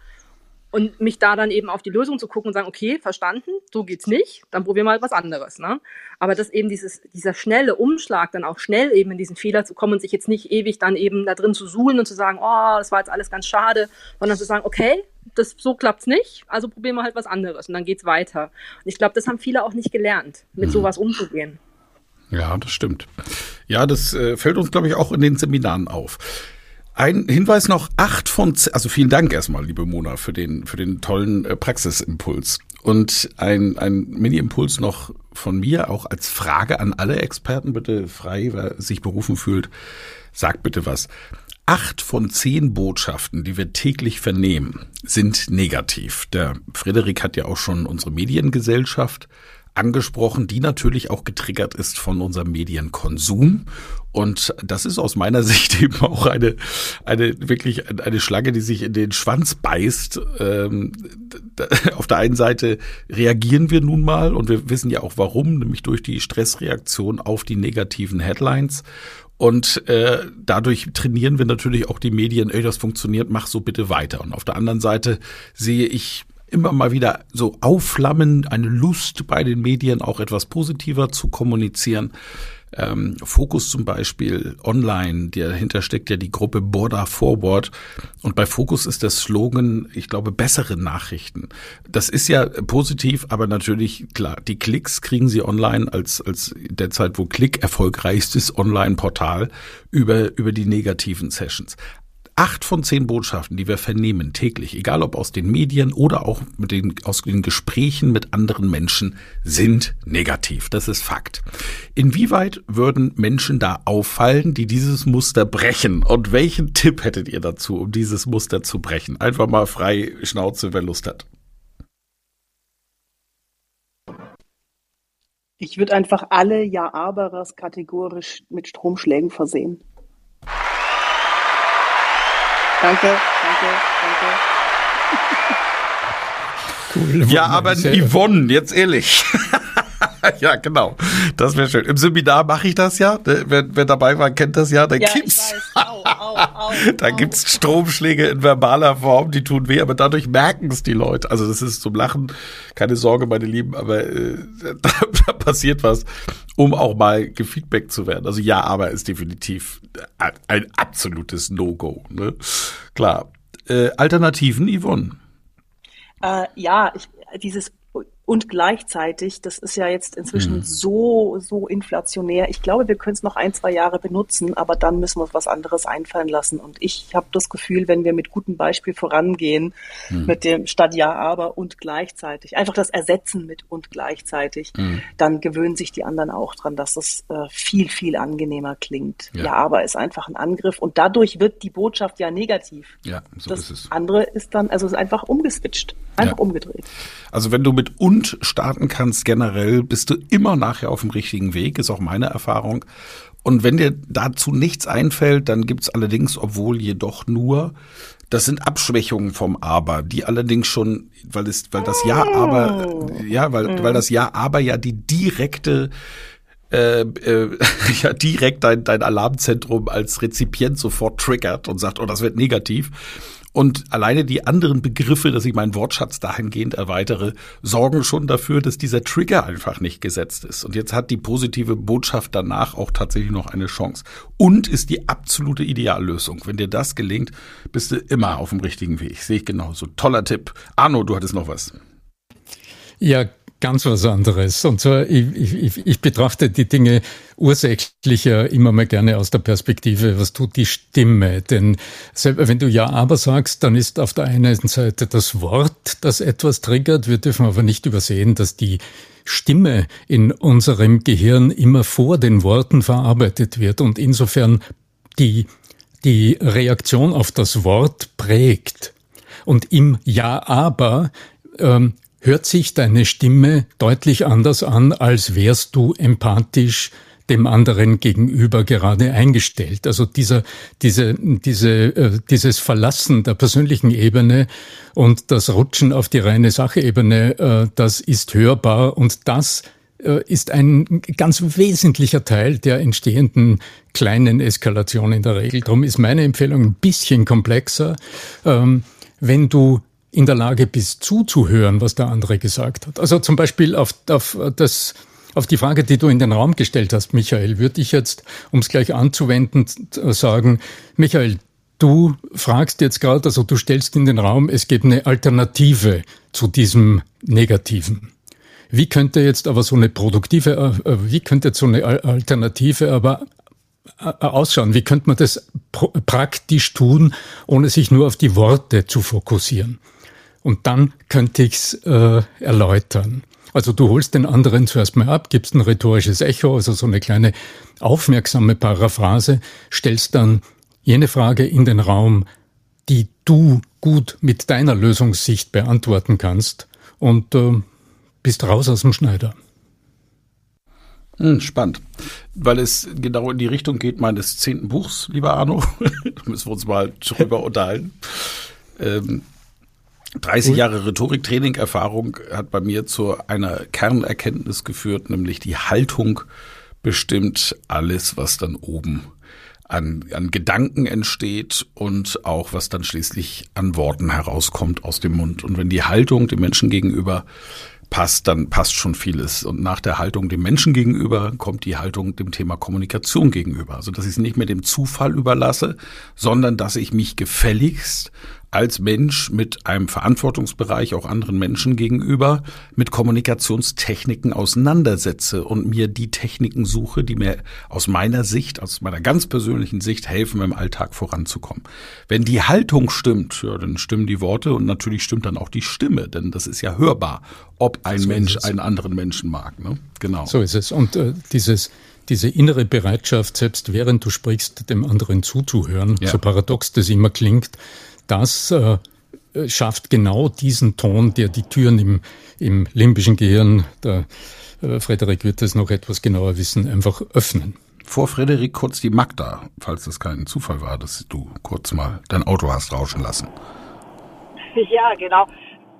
Und mich da dann eben auf die Lösung zu gucken und sagen, okay, verstanden, so geht's nicht, dann probieren wir mal was anderes. Ne? Aber dass eben dieses, dieser schnelle Umschlag, dann auch schnell eben in diesen Fehler zu kommen und sich jetzt nicht ewig dann eben da drin zu suhlen und zu sagen, oh, das war jetzt alles ganz schade, sondern zu sagen, okay, das, so klappt's nicht, also probieren wir halt was anderes und dann geht's weiter. Und ich glaube, das haben viele auch nicht gelernt, mit mhm. sowas umzugehen. Ja, das stimmt. Ja, das äh, fällt uns, glaube ich, auch in den Seminaren auf. Ein Hinweis noch, acht von, zehn, also vielen Dank erstmal, liebe Mona, für den, für den tollen äh, Praxisimpuls. Und ein, ein Mini-Impuls noch von mir, auch als Frage an alle Experten, bitte frei, wer sich berufen fühlt, sagt bitte was. Acht von zehn Botschaften, die wir täglich vernehmen, sind negativ. Der Frederik hat ja auch schon unsere Mediengesellschaft angesprochen, die natürlich auch getriggert ist von unserem Medienkonsum. Und das ist aus meiner [LAUGHS] Sicht eben auch eine, eine wirklich eine Schlange, die sich in den Schwanz beißt. Ähm, auf der einen Seite reagieren wir nun mal und wir wissen ja auch warum, nämlich durch die Stressreaktion auf die negativen Headlines. Und äh, dadurch trainieren wir natürlich auch die Medien, ey, das funktioniert, mach so bitte weiter. Und auf der anderen Seite sehe ich immer mal wieder so aufflammen, eine Lust bei den Medien auch etwas positiver zu kommunizieren. Ähm, Focus zum Beispiel online, dahinter steckt ja die Gruppe Border Forward. Und bei Focus ist der Slogan, ich glaube, bessere Nachrichten. Das ist ja positiv, aber natürlich, klar, die Klicks kriegen sie online als, als derzeit, wo Klick erfolgreichstes Online-Portal über, über die negativen Sessions. Acht von zehn Botschaften, die wir vernehmen täglich, egal ob aus den Medien oder auch mit den, aus den Gesprächen mit anderen Menschen, sind negativ. Das ist Fakt. Inwieweit würden Menschen da auffallen, die dieses Muster brechen? Und welchen Tipp hättet ihr dazu, um dieses Muster zu brechen? Einfach mal frei Schnauze, wer Lust hat. Ich würde einfach alle Ja-Aberers kategorisch mit Stromschlägen versehen. Danke, danke, danke. Cool, ja, aber Yvonne, jetzt ehrlich. [LAUGHS] [LAUGHS] ja, genau. Das wäre schön. Im Seminar mache ich das ja. Wer, wer dabei war, kennt das ja. Da ja, gibt's, au, au, au, [LAUGHS] da gibt's Stromschläge in verbaler Form, die tun weh, aber dadurch merken es die Leute. Also das ist zum Lachen. Keine Sorge, meine Lieben, aber äh, da, [LAUGHS] da passiert was, um auch mal gefeedbackt zu werden. Also ja, aber ist definitiv ein absolutes No-Go. Ne? Klar. Äh, Alternativen, Yvonne? Äh, ja, ich, dieses und gleichzeitig, das ist ja jetzt inzwischen mhm. so, so inflationär. Ich glaube, wir können es noch ein, zwei Jahre benutzen, aber dann müssen wir uns was anderes einfallen lassen. Und ich habe das Gefühl, wenn wir mit gutem Beispiel vorangehen, mhm. mit dem statt ja, aber und gleichzeitig, einfach das Ersetzen mit und gleichzeitig, mhm. dann gewöhnen sich die anderen auch dran, dass das äh, viel, viel angenehmer klingt. Ja. ja. aber ist einfach ein Angriff und dadurch wird die Botschaft ja negativ. Ja, so das ist es. andere ist dann, also ist einfach umgeswitcht, einfach ja. umgedreht. Also wenn du mit und starten kannst generell, bist du immer nachher auf dem richtigen Weg, ist auch meine Erfahrung. Und wenn dir dazu nichts einfällt, dann gibt's allerdings, obwohl jedoch nur, das sind Abschwächungen vom Aber, die allerdings schon, weil es, weil das Ja, aber, oh. ja, weil, mhm. weil das Ja, aber ja die direkte äh, äh, [LAUGHS] ja direkt dein, dein Alarmzentrum als Rezipient sofort triggert und sagt, oh, das wird negativ. Und alleine die anderen Begriffe, dass ich meinen Wortschatz dahingehend erweitere, sorgen schon dafür, dass dieser Trigger einfach nicht gesetzt ist. Und jetzt hat die positive Botschaft danach auch tatsächlich noch eine Chance. Und ist die absolute Ideallösung. Wenn dir das gelingt, bist du immer auf dem richtigen Weg. Sehe ich genauso. Toller Tipp. Arno, du hattest noch was. Ja, ganz was anderes. Und zwar, ich, ich, ich betrachte die Dinge ursächlich ja immer mal gerne aus der Perspektive, was tut die Stimme? Denn wenn du Ja, aber sagst, dann ist auf der einen Seite das Wort, das etwas triggert. Wir dürfen aber nicht übersehen, dass die Stimme in unserem Gehirn immer vor den Worten verarbeitet wird und insofern die, die Reaktion auf das Wort prägt. Und im Ja, aber ähm, hört sich deine Stimme deutlich anders an, als wärst du empathisch dem anderen gegenüber gerade eingestellt. Also dieser, diese, diese, äh, dieses Verlassen der persönlichen Ebene und das Rutschen auf die reine Sachebene, äh, das ist hörbar und das äh, ist ein ganz wesentlicher Teil der entstehenden kleinen Eskalation in der Regel. Darum ist meine Empfehlung ein bisschen komplexer. Ähm, wenn du in der Lage bist zuzuhören, was der andere gesagt hat. Also zum Beispiel auf, auf das auf die Frage, die du in den Raum gestellt hast, Michael, würde ich jetzt, um es gleich anzuwenden, sagen, Michael, du fragst jetzt gerade, also du stellst in den Raum, es gibt eine Alternative zu diesem Negativen. Wie könnte jetzt aber so eine produktive, äh, äh, wie könnte jetzt so eine Alternative aber äh, ausschauen? Wie könnte man das praktisch tun, ohne sich nur auf die Worte zu fokussieren? Und dann könnte ich es äh, erläutern. Also du holst den anderen zuerst mal ab, gibst ein rhetorisches Echo, also so eine kleine aufmerksame Paraphrase, stellst dann jene Frage in den Raum, die du gut mit deiner Lösungssicht beantworten kannst und äh, bist raus aus dem Schneider. Hm, spannend, weil es genau in die Richtung geht meines zehnten Buchs, lieber Arno. [LAUGHS] da müssen wir uns mal drüber unterhalten. Ähm, 30 Jahre Rhetoriktraining-Erfahrung hat bei mir zu einer Kernerkenntnis geführt, nämlich die Haltung bestimmt alles, was dann oben an, an Gedanken entsteht und auch was dann schließlich an Worten herauskommt aus dem Mund. Und wenn die Haltung dem Menschen gegenüber passt, dann passt schon vieles. Und nach der Haltung dem Menschen gegenüber kommt die Haltung dem Thema Kommunikation gegenüber. Also dass ich es nicht mehr dem Zufall überlasse, sondern dass ich mich gefälligst als Mensch mit einem Verantwortungsbereich auch anderen Menschen gegenüber mit Kommunikationstechniken auseinandersetze und mir die Techniken suche, die mir aus meiner Sicht, aus meiner ganz persönlichen Sicht helfen, im Alltag voranzukommen. Wenn die Haltung stimmt, ja, dann stimmen die Worte und natürlich stimmt dann auch die Stimme, denn das ist ja hörbar, ob ein so Mensch einen anderen Menschen mag. Ne? Genau. So ist es. Und äh, dieses diese innere Bereitschaft, selbst während du sprichst, dem anderen zuzuhören, ja. so paradox das immer klingt, das äh, schafft genau diesen Ton, der die Türen im, im limbischen Gehirn, der äh, Frederik wird das noch etwas genauer wissen, einfach öffnen. Vor Frederik kurz die Magda, falls das kein Zufall war, dass du kurz mal dein Auto hast rauschen lassen. Ja, genau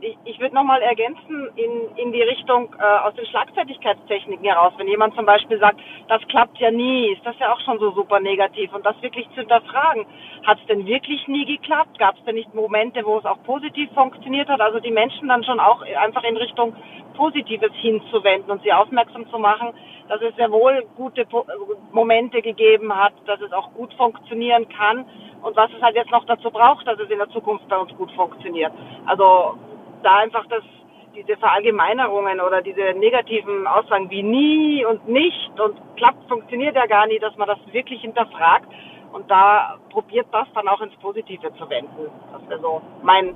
ich, ich würde nochmal ergänzen in, in die Richtung äh, aus den Schlagfertigkeitstechniken heraus. Wenn jemand zum Beispiel sagt, das klappt ja nie, ist das ja auch schon so super negativ. Und das wirklich zu hinterfragen, hat es denn wirklich nie geklappt? Gab es denn nicht Momente, wo es auch positiv funktioniert hat? Also die Menschen dann schon auch einfach in Richtung Positives hinzuwenden und sie aufmerksam zu machen, dass es sehr wohl gute Momente gegeben hat, dass es auch gut funktionieren kann und was es halt jetzt noch dazu braucht, dass es in der Zukunft bei uns gut funktioniert. Also da einfach das, diese Verallgemeinerungen oder diese negativen Aussagen wie nie und nicht und klappt, funktioniert ja gar nicht, dass man das wirklich hinterfragt und da probiert das dann auch ins Positive zu wenden. Das wäre so mein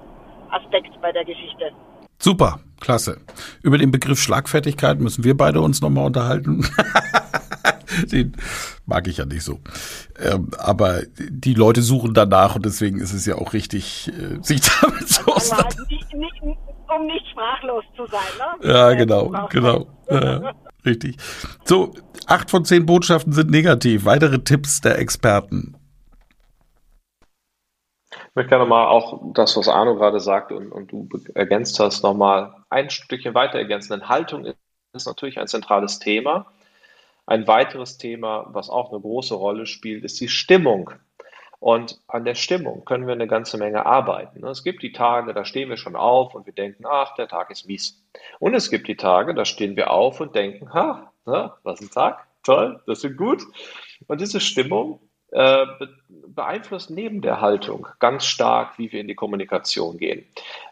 Aspekt bei der Geschichte. Super, klasse. Über den Begriff Schlagfertigkeit müssen wir beide uns nochmal unterhalten. [LAUGHS] [LAUGHS] Den mag ich ja nicht so. Ähm, aber die Leute suchen danach und deswegen ist es ja auch richtig, äh, sich [LAUGHS] damit zu also halt nicht, nicht, Um nicht sprachlos zu sein, ne? Ja, genau, genau. Ja, richtig. So, acht von zehn Botschaften sind negativ. Weitere Tipps der Experten. Ich möchte gerne mal auch das, was Arno gerade sagt und, und du ergänzt hast, nochmal ein Stückchen weiter ergänzen. Denn Haltung ist natürlich ein zentrales Thema. Ein weiteres Thema, was auch eine große Rolle spielt, ist die Stimmung. Und an der Stimmung können wir eine ganze Menge arbeiten. Es gibt die Tage, da stehen wir schon auf und wir denken, ach, der Tag ist mies. Und es gibt die Tage, da stehen wir auf und denken, ha, was ein Tag, toll, das ist gut. Und diese Stimmung beeinflusst neben der Haltung ganz stark, wie wir in die Kommunikation gehen.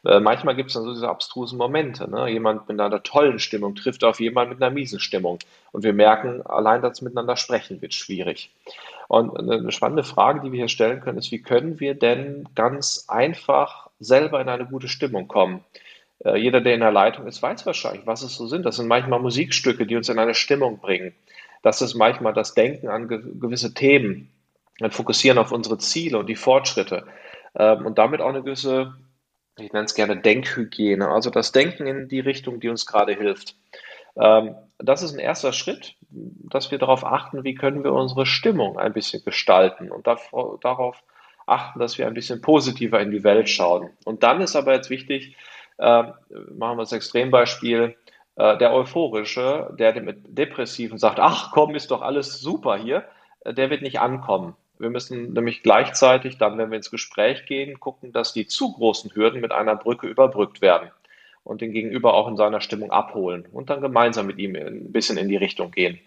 Äh, manchmal gibt es dann so diese abstrusen Momente. Ne? Jemand mit einer tollen Stimmung trifft auf jemanden mit einer miesen Stimmung. Und wir merken, allein das Miteinander sprechen wird schwierig. Und eine spannende Frage, die wir hier stellen können, ist, wie können wir denn ganz einfach selber in eine gute Stimmung kommen? Äh, jeder, der in der Leitung ist, weiß wahrscheinlich, was es so sind. Das sind manchmal Musikstücke, die uns in eine Stimmung bringen. Das ist manchmal das Denken an gewisse Themen dann fokussieren auf unsere Ziele und die Fortschritte ähm, und damit auch eine gewisse, ich nenne es gerne Denkhygiene, also das Denken in die Richtung, die uns gerade hilft. Ähm, das ist ein erster Schritt, dass wir darauf achten, wie können wir unsere Stimmung ein bisschen gestalten und darauf achten, dass wir ein bisschen positiver in die Welt schauen. Und dann ist aber jetzt wichtig, äh, machen wir das Extrembeispiel, äh, der Euphorische, der mit Depressiven sagt, ach komm, ist doch alles super hier, äh, der wird nicht ankommen. Wir müssen nämlich gleichzeitig dann, wenn wir ins Gespräch gehen, gucken, dass die zu großen Hürden mit einer Brücke überbrückt werden und den Gegenüber auch in seiner Stimmung abholen und dann gemeinsam mit ihm ein bisschen in die Richtung gehen.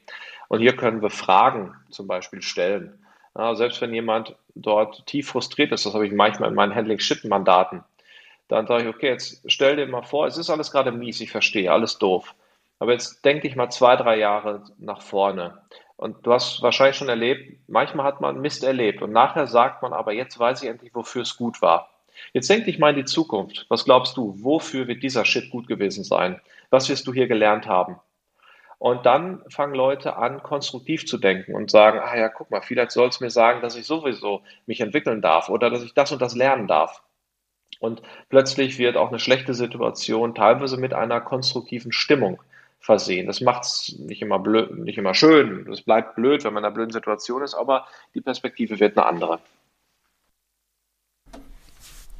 Und hier können wir Fragen zum Beispiel stellen. Ja, selbst wenn jemand dort tief frustriert ist, das habe ich manchmal in meinen Handling-Shit-Mandaten, dann sage ich, okay, jetzt stell dir mal vor, es ist alles gerade mies, ich verstehe, alles doof. Aber jetzt denke ich mal zwei, drei Jahre nach vorne. Und du hast wahrscheinlich schon erlebt, manchmal hat man Mist erlebt und nachher sagt man aber, jetzt weiß ich endlich, wofür es gut war. Jetzt denk dich mal in die Zukunft. Was glaubst du, wofür wird dieser Shit gut gewesen sein? Was wirst du hier gelernt haben? Und dann fangen Leute an, konstruktiv zu denken und sagen, ah ja, guck mal, vielleicht soll es mir sagen, dass ich sowieso mich entwickeln darf oder dass ich das und das lernen darf. Und plötzlich wird auch eine schlechte Situation teilweise mit einer konstruktiven Stimmung versehen. Das macht es nicht immer blöd, nicht immer schön. Es bleibt blöd, wenn man in einer blöden Situation ist, aber die Perspektive wird eine andere.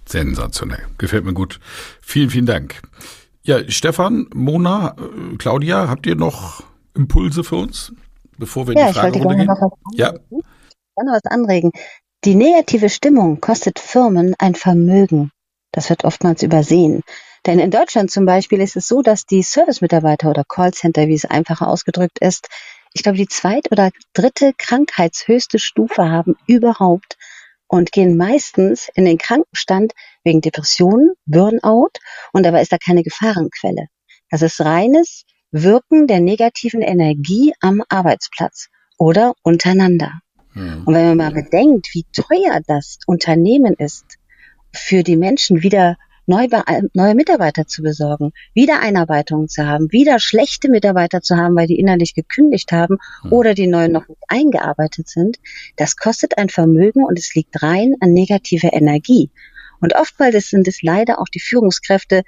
Sensationell. Gefällt mir gut. Vielen, vielen Dank. Ja, Stefan, Mona, äh, Claudia, habt ihr noch Impulse für uns, bevor wir in ja, die Fragerunde gehen? Ja. Ich kann noch was anregen. Die negative Stimmung kostet Firmen ein Vermögen. Das wird oftmals übersehen. Denn in Deutschland zum Beispiel ist es so, dass die Service-Mitarbeiter oder Callcenter, wie es einfacher ausgedrückt ist, ich glaube, die zweit- oder dritte krankheitshöchste Stufe haben überhaupt und gehen meistens in den Krankenstand wegen Depressionen, Burnout und dabei ist da keine Gefahrenquelle. Das ist reines Wirken der negativen Energie am Arbeitsplatz oder untereinander. Mhm. Und wenn man mal bedenkt, wie teuer das Unternehmen ist, für die Menschen wieder neue, neue Mitarbeiter zu besorgen, wieder Einarbeitungen zu haben, wieder schlechte Mitarbeiter zu haben, weil die innerlich gekündigt haben mhm. oder die neuen noch nicht eingearbeitet sind, das kostet ein Vermögen und es liegt rein an negativer Energie. Und oftmals sind es leider auch die Führungskräfte,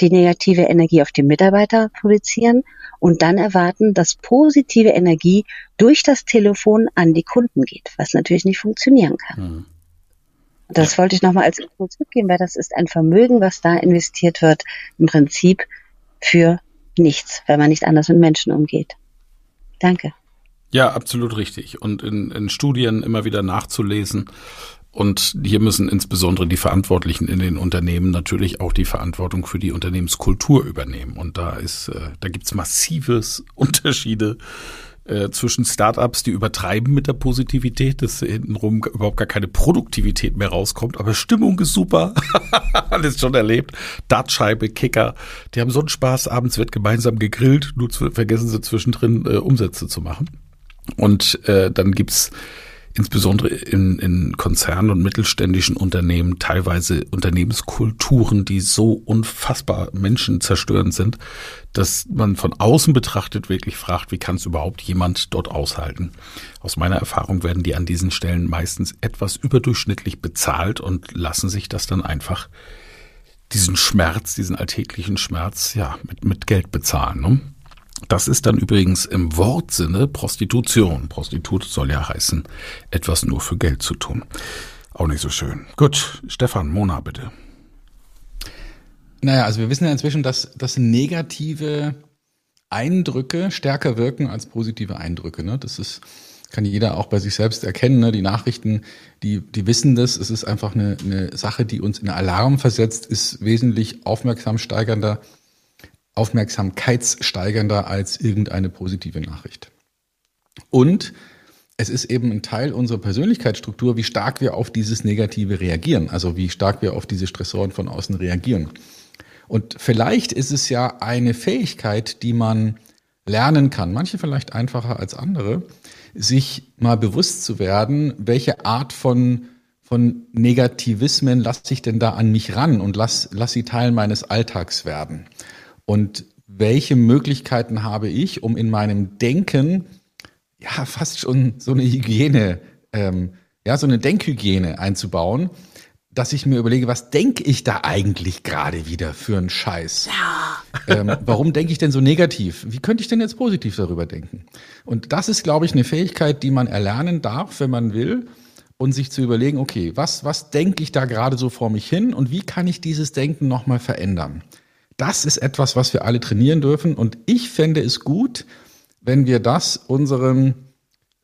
die negative Energie auf die Mitarbeiter produzieren und dann erwarten, dass positive Energie durch das Telefon an die Kunden geht, was natürlich nicht funktionieren kann. Mhm. Das wollte ich nochmal als Impuls mitgeben, weil das ist ein Vermögen, was da investiert wird, im Prinzip für nichts, weil man nicht anders mit Menschen umgeht. Danke. Ja, absolut richtig. Und in, in Studien immer wieder nachzulesen. Und hier müssen insbesondere die Verantwortlichen in den Unternehmen natürlich auch die Verantwortung für die Unternehmenskultur übernehmen. Und da ist, äh, da gibt's massives [LAUGHS] Unterschiede äh, zwischen Startups, die übertreiben mit der Positivität, dass hintenrum überhaupt gar keine Produktivität mehr rauskommt, aber Stimmung ist super. [LAUGHS] Alles schon erlebt. Dartscheibe, Kicker, die haben so einen Spaß, abends wird gemeinsam gegrillt, nur zu, vergessen sie zwischendrin äh, Umsätze zu machen. Und äh, dann gibt's insbesondere in, in Konzernen und mittelständischen Unternehmen teilweise Unternehmenskulturen, die so unfassbar menschenzerstörend sind, dass man von außen betrachtet wirklich fragt, wie kann es überhaupt jemand dort aushalten? Aus meiner Erfahrung werden die an diesen Stellen meistens etwas überdurchschnittlich bezahlt und lassen sich das dann einfach diesen Schmerz, diesen alltäglichen Schmerz, ja, mit, mit Geld bezahlen. Ne? Das ist dann übrigens im Wortsinne Prostitution. Prostitut soll ja heißen, etwas nur für Geld zu tun. Auch nicht so schön. Gut, Stefan, Mona, bitte. Naja, also wir wissen ja inzwischen, dass, dass negative Eindrücke stärker wirken als positive Eindrücke. Ne? Das ist, kann jeder auch bei sich selbst erkennen. Ne? Die Nachrichten, die, die wissen das. Es ist einfach eine, eine Sache, die uns in Alarm versetzt, ist wesentlich aufmerksam steigernder aufmerksamkeitssteigernder als irgendeine positive Nachricht. Und es ist eben ein Teil unserer Persönlichkeitsstruktur, wie stark wir auf dieses Negative reagieren, also wie stark wir auf diese Stressoren von außen reagieren. Und vielleicht ist es ja eine Fähigkeit, die man lernen kann, manche vielleicht einfacher als andere, sich mal bewusst zu werden, welche Art von, von Negativismen lasse ich denn da an mich ran und lass, lass sie Teil meines Alltags werden. Und welche Möglichkeiten habe ich, um in meinem Denken ja fast schon so eine Hygiene, ähm, ja, so eine Denkhygiene einzubauen, dass ich mir überlege, was denke ich da eigentlich gerade wieder für einen Scheiß? Ja. Ähm, warum denke ich denn so negativ? Wie könnte ich denn jetzt positiv darüber denken? Und das ist, glaube ich, eine Fähigkeit, die man erlernen darf, wenn man will, und sich zu überlegen, okay, was, was denke ich da gerade so vor mich hin und wie kann ich dieses Denken nochmal verändern? Das ist etwas, was wir alle trainieren dürfen. Und ich fände es gut, wenn wir das unseren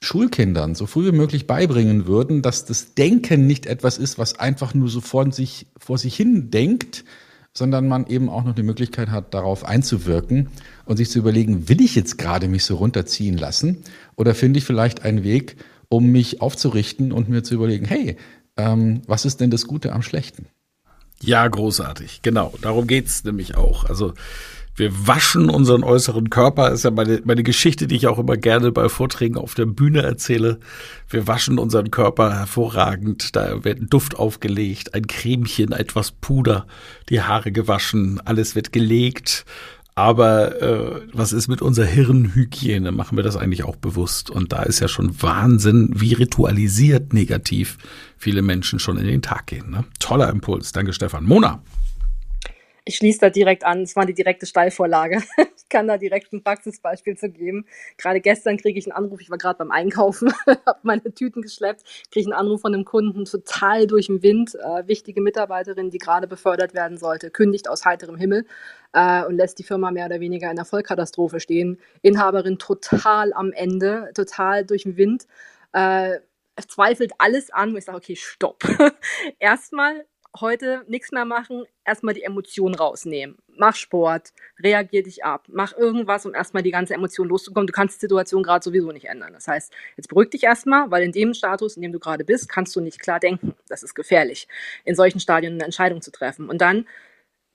Schulkindern so früh wie möglich beibringen würden, dass das Denken nicht etwas ist, was einfach nur so vor sich, vor sich hin denkt, sondern man eben auch noch die Möglichkeit hat, darauf einzuwirken und sich zu überlegen, will ich jetzt gerade mich so runterziehen lassen oder finde ich vielleicht einen Weg, um mich aufzurichten und mir zu überlegen, hey, ähm, was ist denn das Gute am Schlechten? Ja, großartig. Genau, darum geht's nämlich auch. Also wir waschen unseren äußeren Körper, ist ja meine, meine Geschichte, die ich auch immer gerne bei Vorträgen auf der Bühne erzähle. Wir waschen unseren Körper hervorragend, da wird ein Duft aufgelegt, ein Cremchen, etwas Puder, die Haare gewaschen, alles wird gelegt. Aber äh, was ist mit unserer Hirnhygiene? Machen wir das eigentlich auch bewusst? Und da ist ja schon Wahnsinn, wie ritualisiert negativ viele Menschen schon in den Tag gehen. Ne? Toller Impuls. Danke, Stefan. Mona. Ich schließe da direkt an. Es war die direkte Steilvorlage. [LAUGHS] Kann da direkt ein Praxisbeispiel zu geben. Gerade gestern kriege ich einen Anruf. Ich war gerade beim Einkaufen, [LAUGHS] habe meine Tüten geschleppt, kriege einen Anruf von einem Kunden, total durch den Wind. Äh, wichtige Mitarbeiterin, die gerade befördert werden sollte, kündigt aus heiterem Himmel äh, und lässt die Firma mehr oder weniger in der Vollkatastrophe stehen. Inhaberin total am Ende, total durch den Wind. Äh, zweifelt alles an, wo ich sage, okay, stopp. [LAUGHS] Erstmal heute nichts mehr machen, erstmal die Emotionen rausnehmen. Mach Sport, reagier dich ab, mach irgendwas, um erstmal die ganze Emotion loszukommen. Du kannst die Situation gerade sowieso nicht ändern. Das heißt, jetzt beruhig dich erstmal, weil in dem Status, in dem du gerade bist, kannst du nicht klar denken. Das ist gefährlich, in solchen Stadien eine Entscheidung zu treffen. Und dann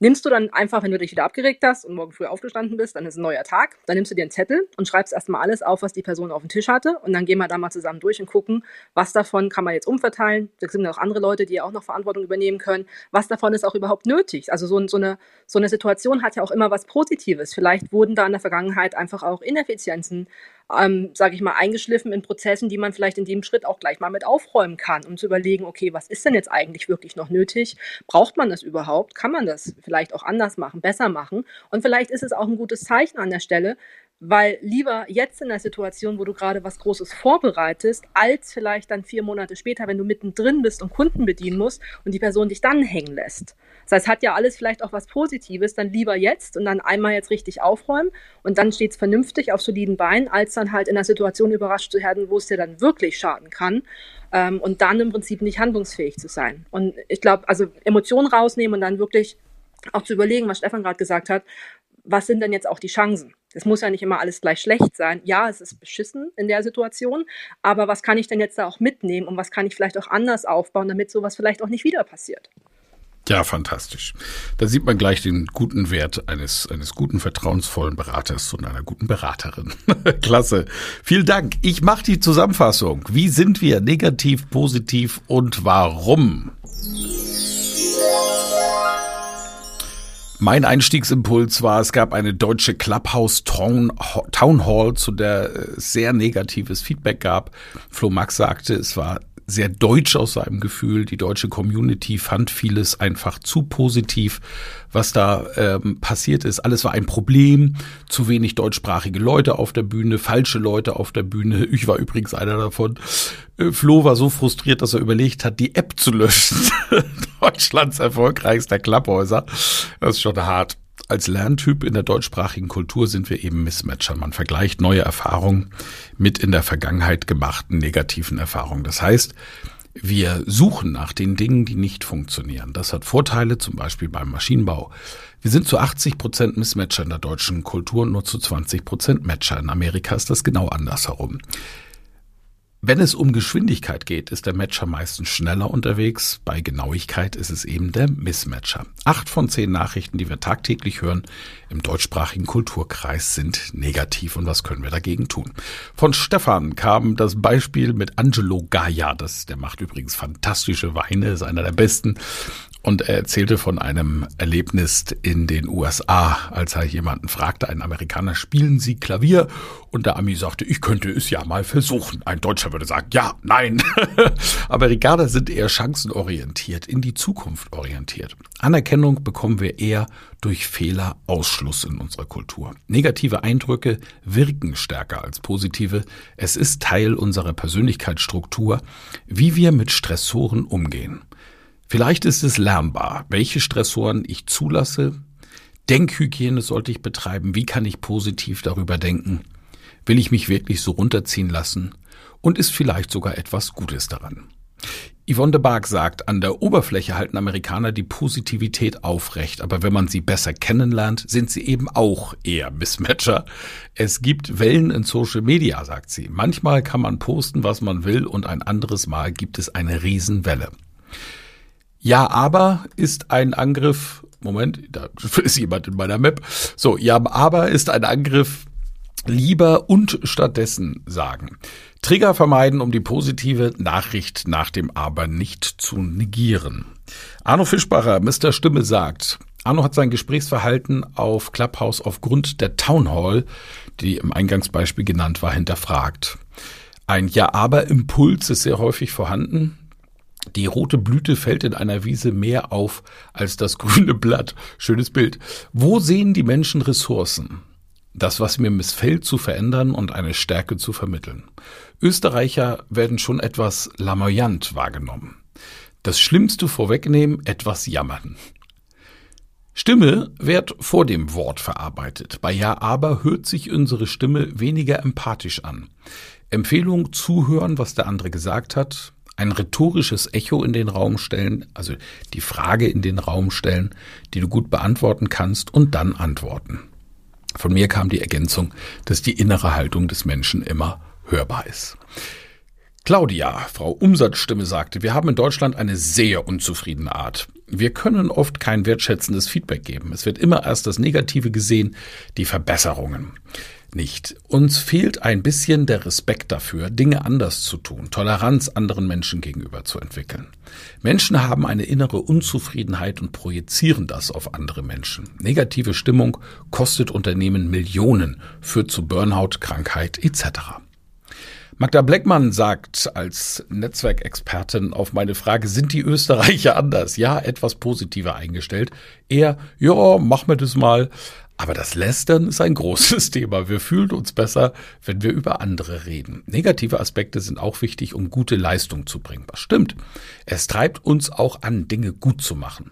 nimmst du dann einfach, wenn du dich wieder abgeregt hast und morgen früh aufgestanden bist, dann ist ein neuer Tag, dann nimmst du dir einen Zettel und schreibst erstmal alles auf, was die Person auf dem Tisch hatte und dann gehen wir da mal zusammen durch und gucken, was davon kann man jetzt umverteilen. Da sind auch andere Leute, die ja auch noch Verantwortung übernehmen können. Was davon ist auch überhaupt nötig? Also so, so, eine, so eine Situation hat ja auch immer was Positives. Vielleicht wurden da in der Vergangenheit einfach auch Ineffizienzen ähm, sage ich mal, eingeschliffen in Prozessen, die man vielleicht in dem Schritt auch gleich mal mit aufräumen kann, um zu überlegen, okay, was ist denn jetzt eigentlich wirklich noch nötig? Braucht man das überhaupt? Kann man das vielleicht auch anders machen, besser machen? Und vielleicht ist es auch ein gutes Zeichen an der Stelle, weil lieber jetzt in der Situation, wo du gerade was Großes vorbereitest, als vielleicht dann vier Monate später, wenn du mittendrin bist und Kunden bedienen musst und die Person dich dann hängen lässt. Das heißt, hat ja alles vielleicht auch was Positives, dann lieber jetzt und dann einmal jetzt richtig aufräumen und dann steht es vernünftig auf soliden Beinen, als dann halt in der Situation überrascht zu werden, wo es dir dann wirklich schaden kann ähm, und dann im Prinzip nicht handlungsfähig zu sein. Und ich glaube, also Emotionen rausnehmen und dann wirklich auch zu überlegen, was Stefan gerade gesagt hat, was sind denn jetzt auch die Chancen? Es muss ja nicht immer alles gleich schlecht sein. Ja, es ist beschissen in der Situation, aber was kann ich denn jetzt da auch mitnehmen und was kann ich vielleicht auch anders aufbauen, damit sowas vielleicht auch nicht wieder passiert? Ja, fantastisch. Da sieht man gleich den guten Wert eines, eines guten, vertrauensvollen Beraters und einer guten Beraterin. [LAUGHS] Klasse. Vielen Dank. Ich mache die Zusammenfassung. Wie sind wir negativ, positiv und warum? Mein Einstiegsimpuls war, es gab eine deutsche Clubhouse Town, Hall, zu der es sehr negatives Feedback gab. Flo Max sagte, es war sehr deutsch aus seinem Gefühl. Die deutsche Community fand vieles einfach zu positiv, was da ähm, passiert ist. Alles war ein Problem. Zu wenig deutschsprachige Leute auf der Bühne, falsche Leute auf der Bühne. [LAUGHS] Ich war übrigens einer davon. Äh, Flo war so frustriert, dass er überlegt hat, die App zu löschen. [LAUGHS] Deutschlands erfolgreichster Klapphäuser. Das ist schon hart. Als Lerntyp in der deutschsprachigen Kultur sind wir eben Mismatcher. Man vergleicht neue Erfahrungen mit in der Vergangenheit gemachten negativen Erfahrungen. Das heißt, wir suchen nach den Dingen, die nicht funktionieren. Das hat Vorteile, zum Beispiel beim Maschinenbau. Wir sind zu 80 Prozent Mismatcher in der deutschen Kultur und nur zu 20 Prozent Matcher. In Amerika ist das genau andersherum. Wenn es um Geschwindigkeit geht, ist der Matcher meistens schneller unterwegs. Bei Genauigkeit ist es eben der Mismatcher. Acht von zehn Nachrichten, die wir tagtäglich hören im deutschsprachigen Kulturkreis, sind negativ. Und was können wir dagegen tun? Von Stefan kam das Beispiel mit Angelo Gaia. Das, der macht übrigens fantastische Weine, ist einer der besten. Und er erzählte von einem Erlebnis in den USA, als er jemanden fragte, einen Amerikaner, spielen Sie Klavier? Und der Ami sagte, ich könnte es ja mal versuchen. Ein Deutscher würde sagen, ja, nein. [LAUGHS] Amerikaner sind eher chancenorientiert, in die Zukunft orientiert. Anerkennung bekommen wir eher durch Fehlerausschluss in unserer Kultur. Negative Eindrücke wirken stärker als positive. Es ist Teil unserer Persönlichkeitsstruktur, wie wir mit Stressoren umgehen. Vielleicht ist es lernbar, welche Stressoren ich zulasse. Denkhygiene sollte ich betreiben. Wie kann ich positiv darüber denken? Will ich mich wirklich so runterziehen lassen? Und ist vielleicht sogar etwas Gutes daran? Yvonne de Barg sagt, an der Oberfläche halten Amerikaner die Positivität aufrecht, aber wenn man sie besser kennenlernt, sind sie eben auch eher Mismatcher. Es gibt Wellen in Social Media, sagt sie. Manchmal kann man posten, was man will, und ein anderes Mal gibt es eine Riesenwelle. Ja, aber ist ein Angriff, Moment, da [LAUGHS] ist jemand in meiner Map. So, ja, aber ist ein Angriff lieber und stattdessen sagen. Trigger vermeiden, um die positive Nachricht nach dem Aber nicht zu negieren. Arno Fischbacher, Mr. Stimme sagt, Arno hat sein Gesprächsverhalten auf Clubhouse aufgrund der Town Hall, die im Eingangsbeispiel genannt war, hinterfragt. Ein Ja-Aber-Impuls ist sehr häufig vorhanden. Die rote Blüte fällt in einer Wiese mehr auf als das [LAUGHS] grüne Blatt. Schönes Bild. Wo sehen die Menschen Ressourcen? Das, was mir missfällt, zu verändern und eine Stärke zu vermitteln. Österreicher werden schon etwas lamoyant wahrgenommen. Das Schlimmste vorwegnehmen, etwas jammern. Stimme wird vor dem Wort verarbeitet. Bei Ja aber hört sich unsere Stimme weniger empathisch an. Empfehlung zuhören, was der andere gesagt hat, ein rhetorisches Echo in den Raum stellen, also die Frage in den Raum stellen, die du gut beantworten kannst und dann antworten. Von mir kam die Ergänzung, dass die innere Haltung des Menschen immer hörbar ist. Claudia, Frau Umsatzstimme, sagte, wir haben in Deutschland eine sehr unzufriedene Art. Wir können oft kein wertschätzendes Feedback geben. Es wird immer erst das Negative gesehen, die Verbesserungen nicht. Uns fehlt ein bisschen der Respekt dafür, Dinge anders zu tun, Toleranz anderen Menschen gegenüber zu entwickeln. Menschen haben eine innere Unzufriedenheit und projizieren das auf andere Menschen. Negative Stimmung kostet Unternehmen Millionen, führt zu Burnout, Krankheit etc. Magda Bleckmann sagt als Netzwerkexpertin auf meine Frage, sind die Österreicher [LAUGHS] anders? Ja, etwas positiver eingestellt. Eher, ja, mach mir das mal. Aber das Lästern ist ein großes [LAUGHS] Thema. Wir fühlen uns besser, wenn wir über andere reden. Negative Aspekte sind auch wichtig, um gute Leistung zu bringen. Was stimmt. Es treibt uns auch an, Dinge gut zu machen.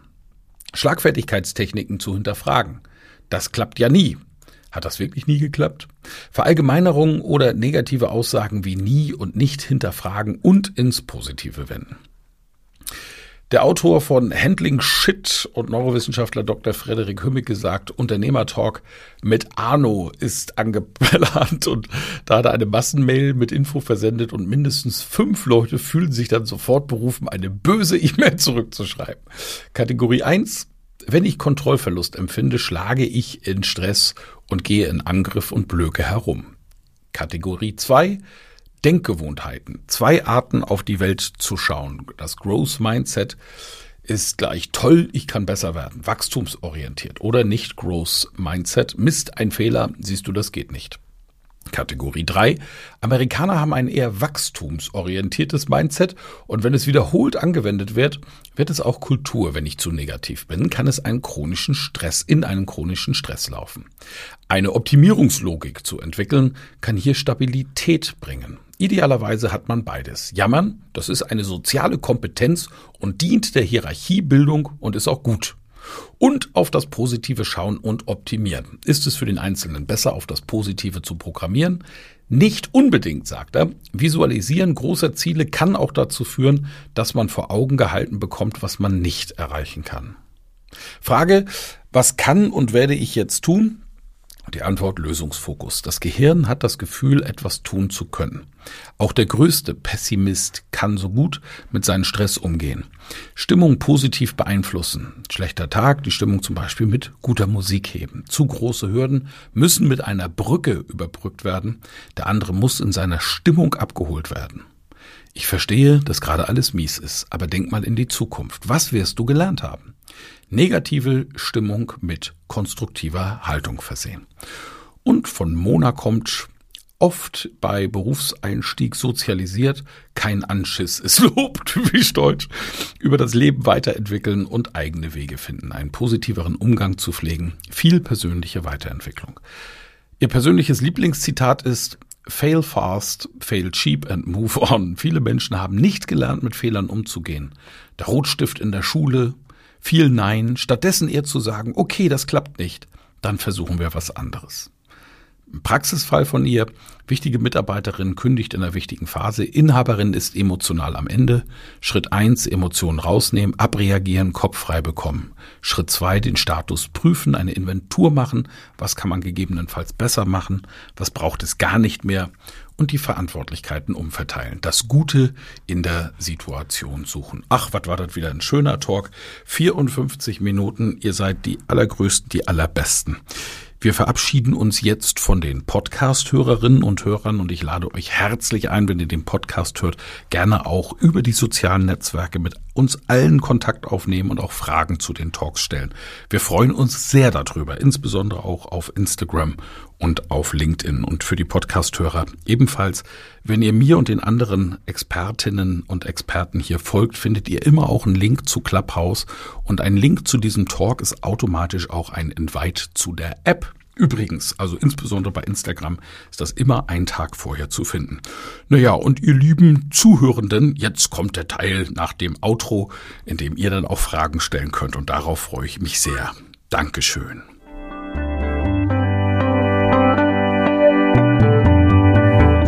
Schlagfertigkeitstechniken zu hinterfragen. Das klappt ja nie. Hat das wirklich nie geklappt? Verallgemeinerungen oder negative Aussagen wie nie und nicht hinterfragen und ins Positive wenden. Der Autor von Handling Shit und Neurowissenschaftler Dr. Frederik Hümmig gesagt, Unternehmertalk mit Arno ist angeplant und da hat er eine Massenmail mit Info versendet und mindestens fünf Leute fühlen sich dann sofort berufen, eine böse E-Mail zurückzuschreiben. Kategorie 1. Wenn ich Kontrollverlust empfinde, schlage ich in Stress und gehe in Angriff und blöke herum. Kategorie 2. Denkgewohnheiten. Zwei Arten auf die Welt zu schauen. Das Growth Mindset ist gleich toll, ich kann besser werden. Wachstumsorientiert oder nicht Growth Mindset. Mist, ein Fehler, siehst du, das geht nicht. Kategorie 3. Amerikaner haben ein eher wachstumsorientiertes Mindset und wenn es wiederholt angewendet wird, wird es auch Kultur. Wenn ich zu negativ bin, kann es einen chronischen Stress in einen chronischen Stress laufen. Eine Optimierungslogik zu entwickeln, kann hier Stabilität bringen. Idealerweise hat man beides. Jammern, das ist eine soziale Kompetenz und dient der Hierarchiebildung und ist auch gut. Und auf das Positive schauen und optimieren. Ist es für den Einzelnen besser, auf das Positive zu programmieren? Nicht unbedingt, sagt er. Visualisieren großer Ziele kann auch dazu führen, dass man vor Augen gehalten bekommt, was man nicht erreichen kann. Frage, was kann und werde ich jetzt tun? Die Antwort Lösungsfokus. Das Gehirn hat das Gefühl, etwas tun zu können. Auch der größte Pessimist kann so gut mit seinem Stress umgehen. Stimmung positiv beeinflussen. Schlechter Tag, die Stimmung zum Beispiel mit guter Musik heben. Zu große Hürden müssen mit einer Brücke überbrückt werden. Der andere muss in seiner Stimmung abgeholt werden. Ich verstehe, dass gerade alles mies ist, aber denk mal in die Zukunft. Was wirst du gelernt haben? Negative Stimmung mit konstruktiver Haltung versehen. Und von Mona kommt oft bei Berufseinstieg sozialisiert, kein Anschiss. Es [LAUGHS] lobt typisch deutsch über das Leben weiterentwickeln und eigene Wege finden, einen positiveren Umgang zu pflegen, viel persönliche Weiterentwicklung. Ihr persönliches Lieblingszitat ist Fail fast, fail cheap and move on. Viele Menschen haben nicht gelernt, mit Fehlern umzugehen. Der Rotstift in der Schule, viel Nein, stattdessen eher zu sagen, okay, das klappt nicht, dann versuchen wir was anderes. Praxisfall von ihr. Wichtige Mitarbeiterin kündigt in einer wichtigen Phase. Inhaberin ist emotional am Ende. Schritt eins: Emotionen rausnehmen, abreagieren, Kopf frei bekommen. Schritt zwei: den Status prüfen, eine Inventur machen. Was kann man gegebenenfalls besser machen? Was braucht es gar nicht mehr? Und die Verantwortlichkeiten umverteilen. Das Gute in der Situation suchen. Ach, was war das wieder ein schöner Talk. 54 Minuten. Ihr seid die allergrößten, die allerbesten. Wir verabschieden uns jetzt von den Podcast-Hörerinnen und Hörern und ich lade euch herzlich ein, wenn ihr den Podcast hört, gerne auch über die sozialen Netzwerke mit uns allen Kontakt aufnehmen und auch Fragen zu den Talks stellen. Wir freuen uns sehr darüber, insbesondere auch auf Instagram und auf LinkedIn und für die Podcast-Hörer ebenfalls. Wenn ihr mir und den anderen Expertinnen und Experten hier folgt, findet ihr immer auch einen Link zu Clubhouse und ein Link zu diesem Talk ist automatisch auch ein Invite zu der App. Übrigens, also insbesondere bei Instagram ist das immer ein Tag vorher zu finden. Naja, und ihr lieben Zuhörenden, jetzt kommt der Teil nach dem Outro, in dem ihr dann auch Fragen stellen könnt und darauf freue ich mich sehr. Dankeschön.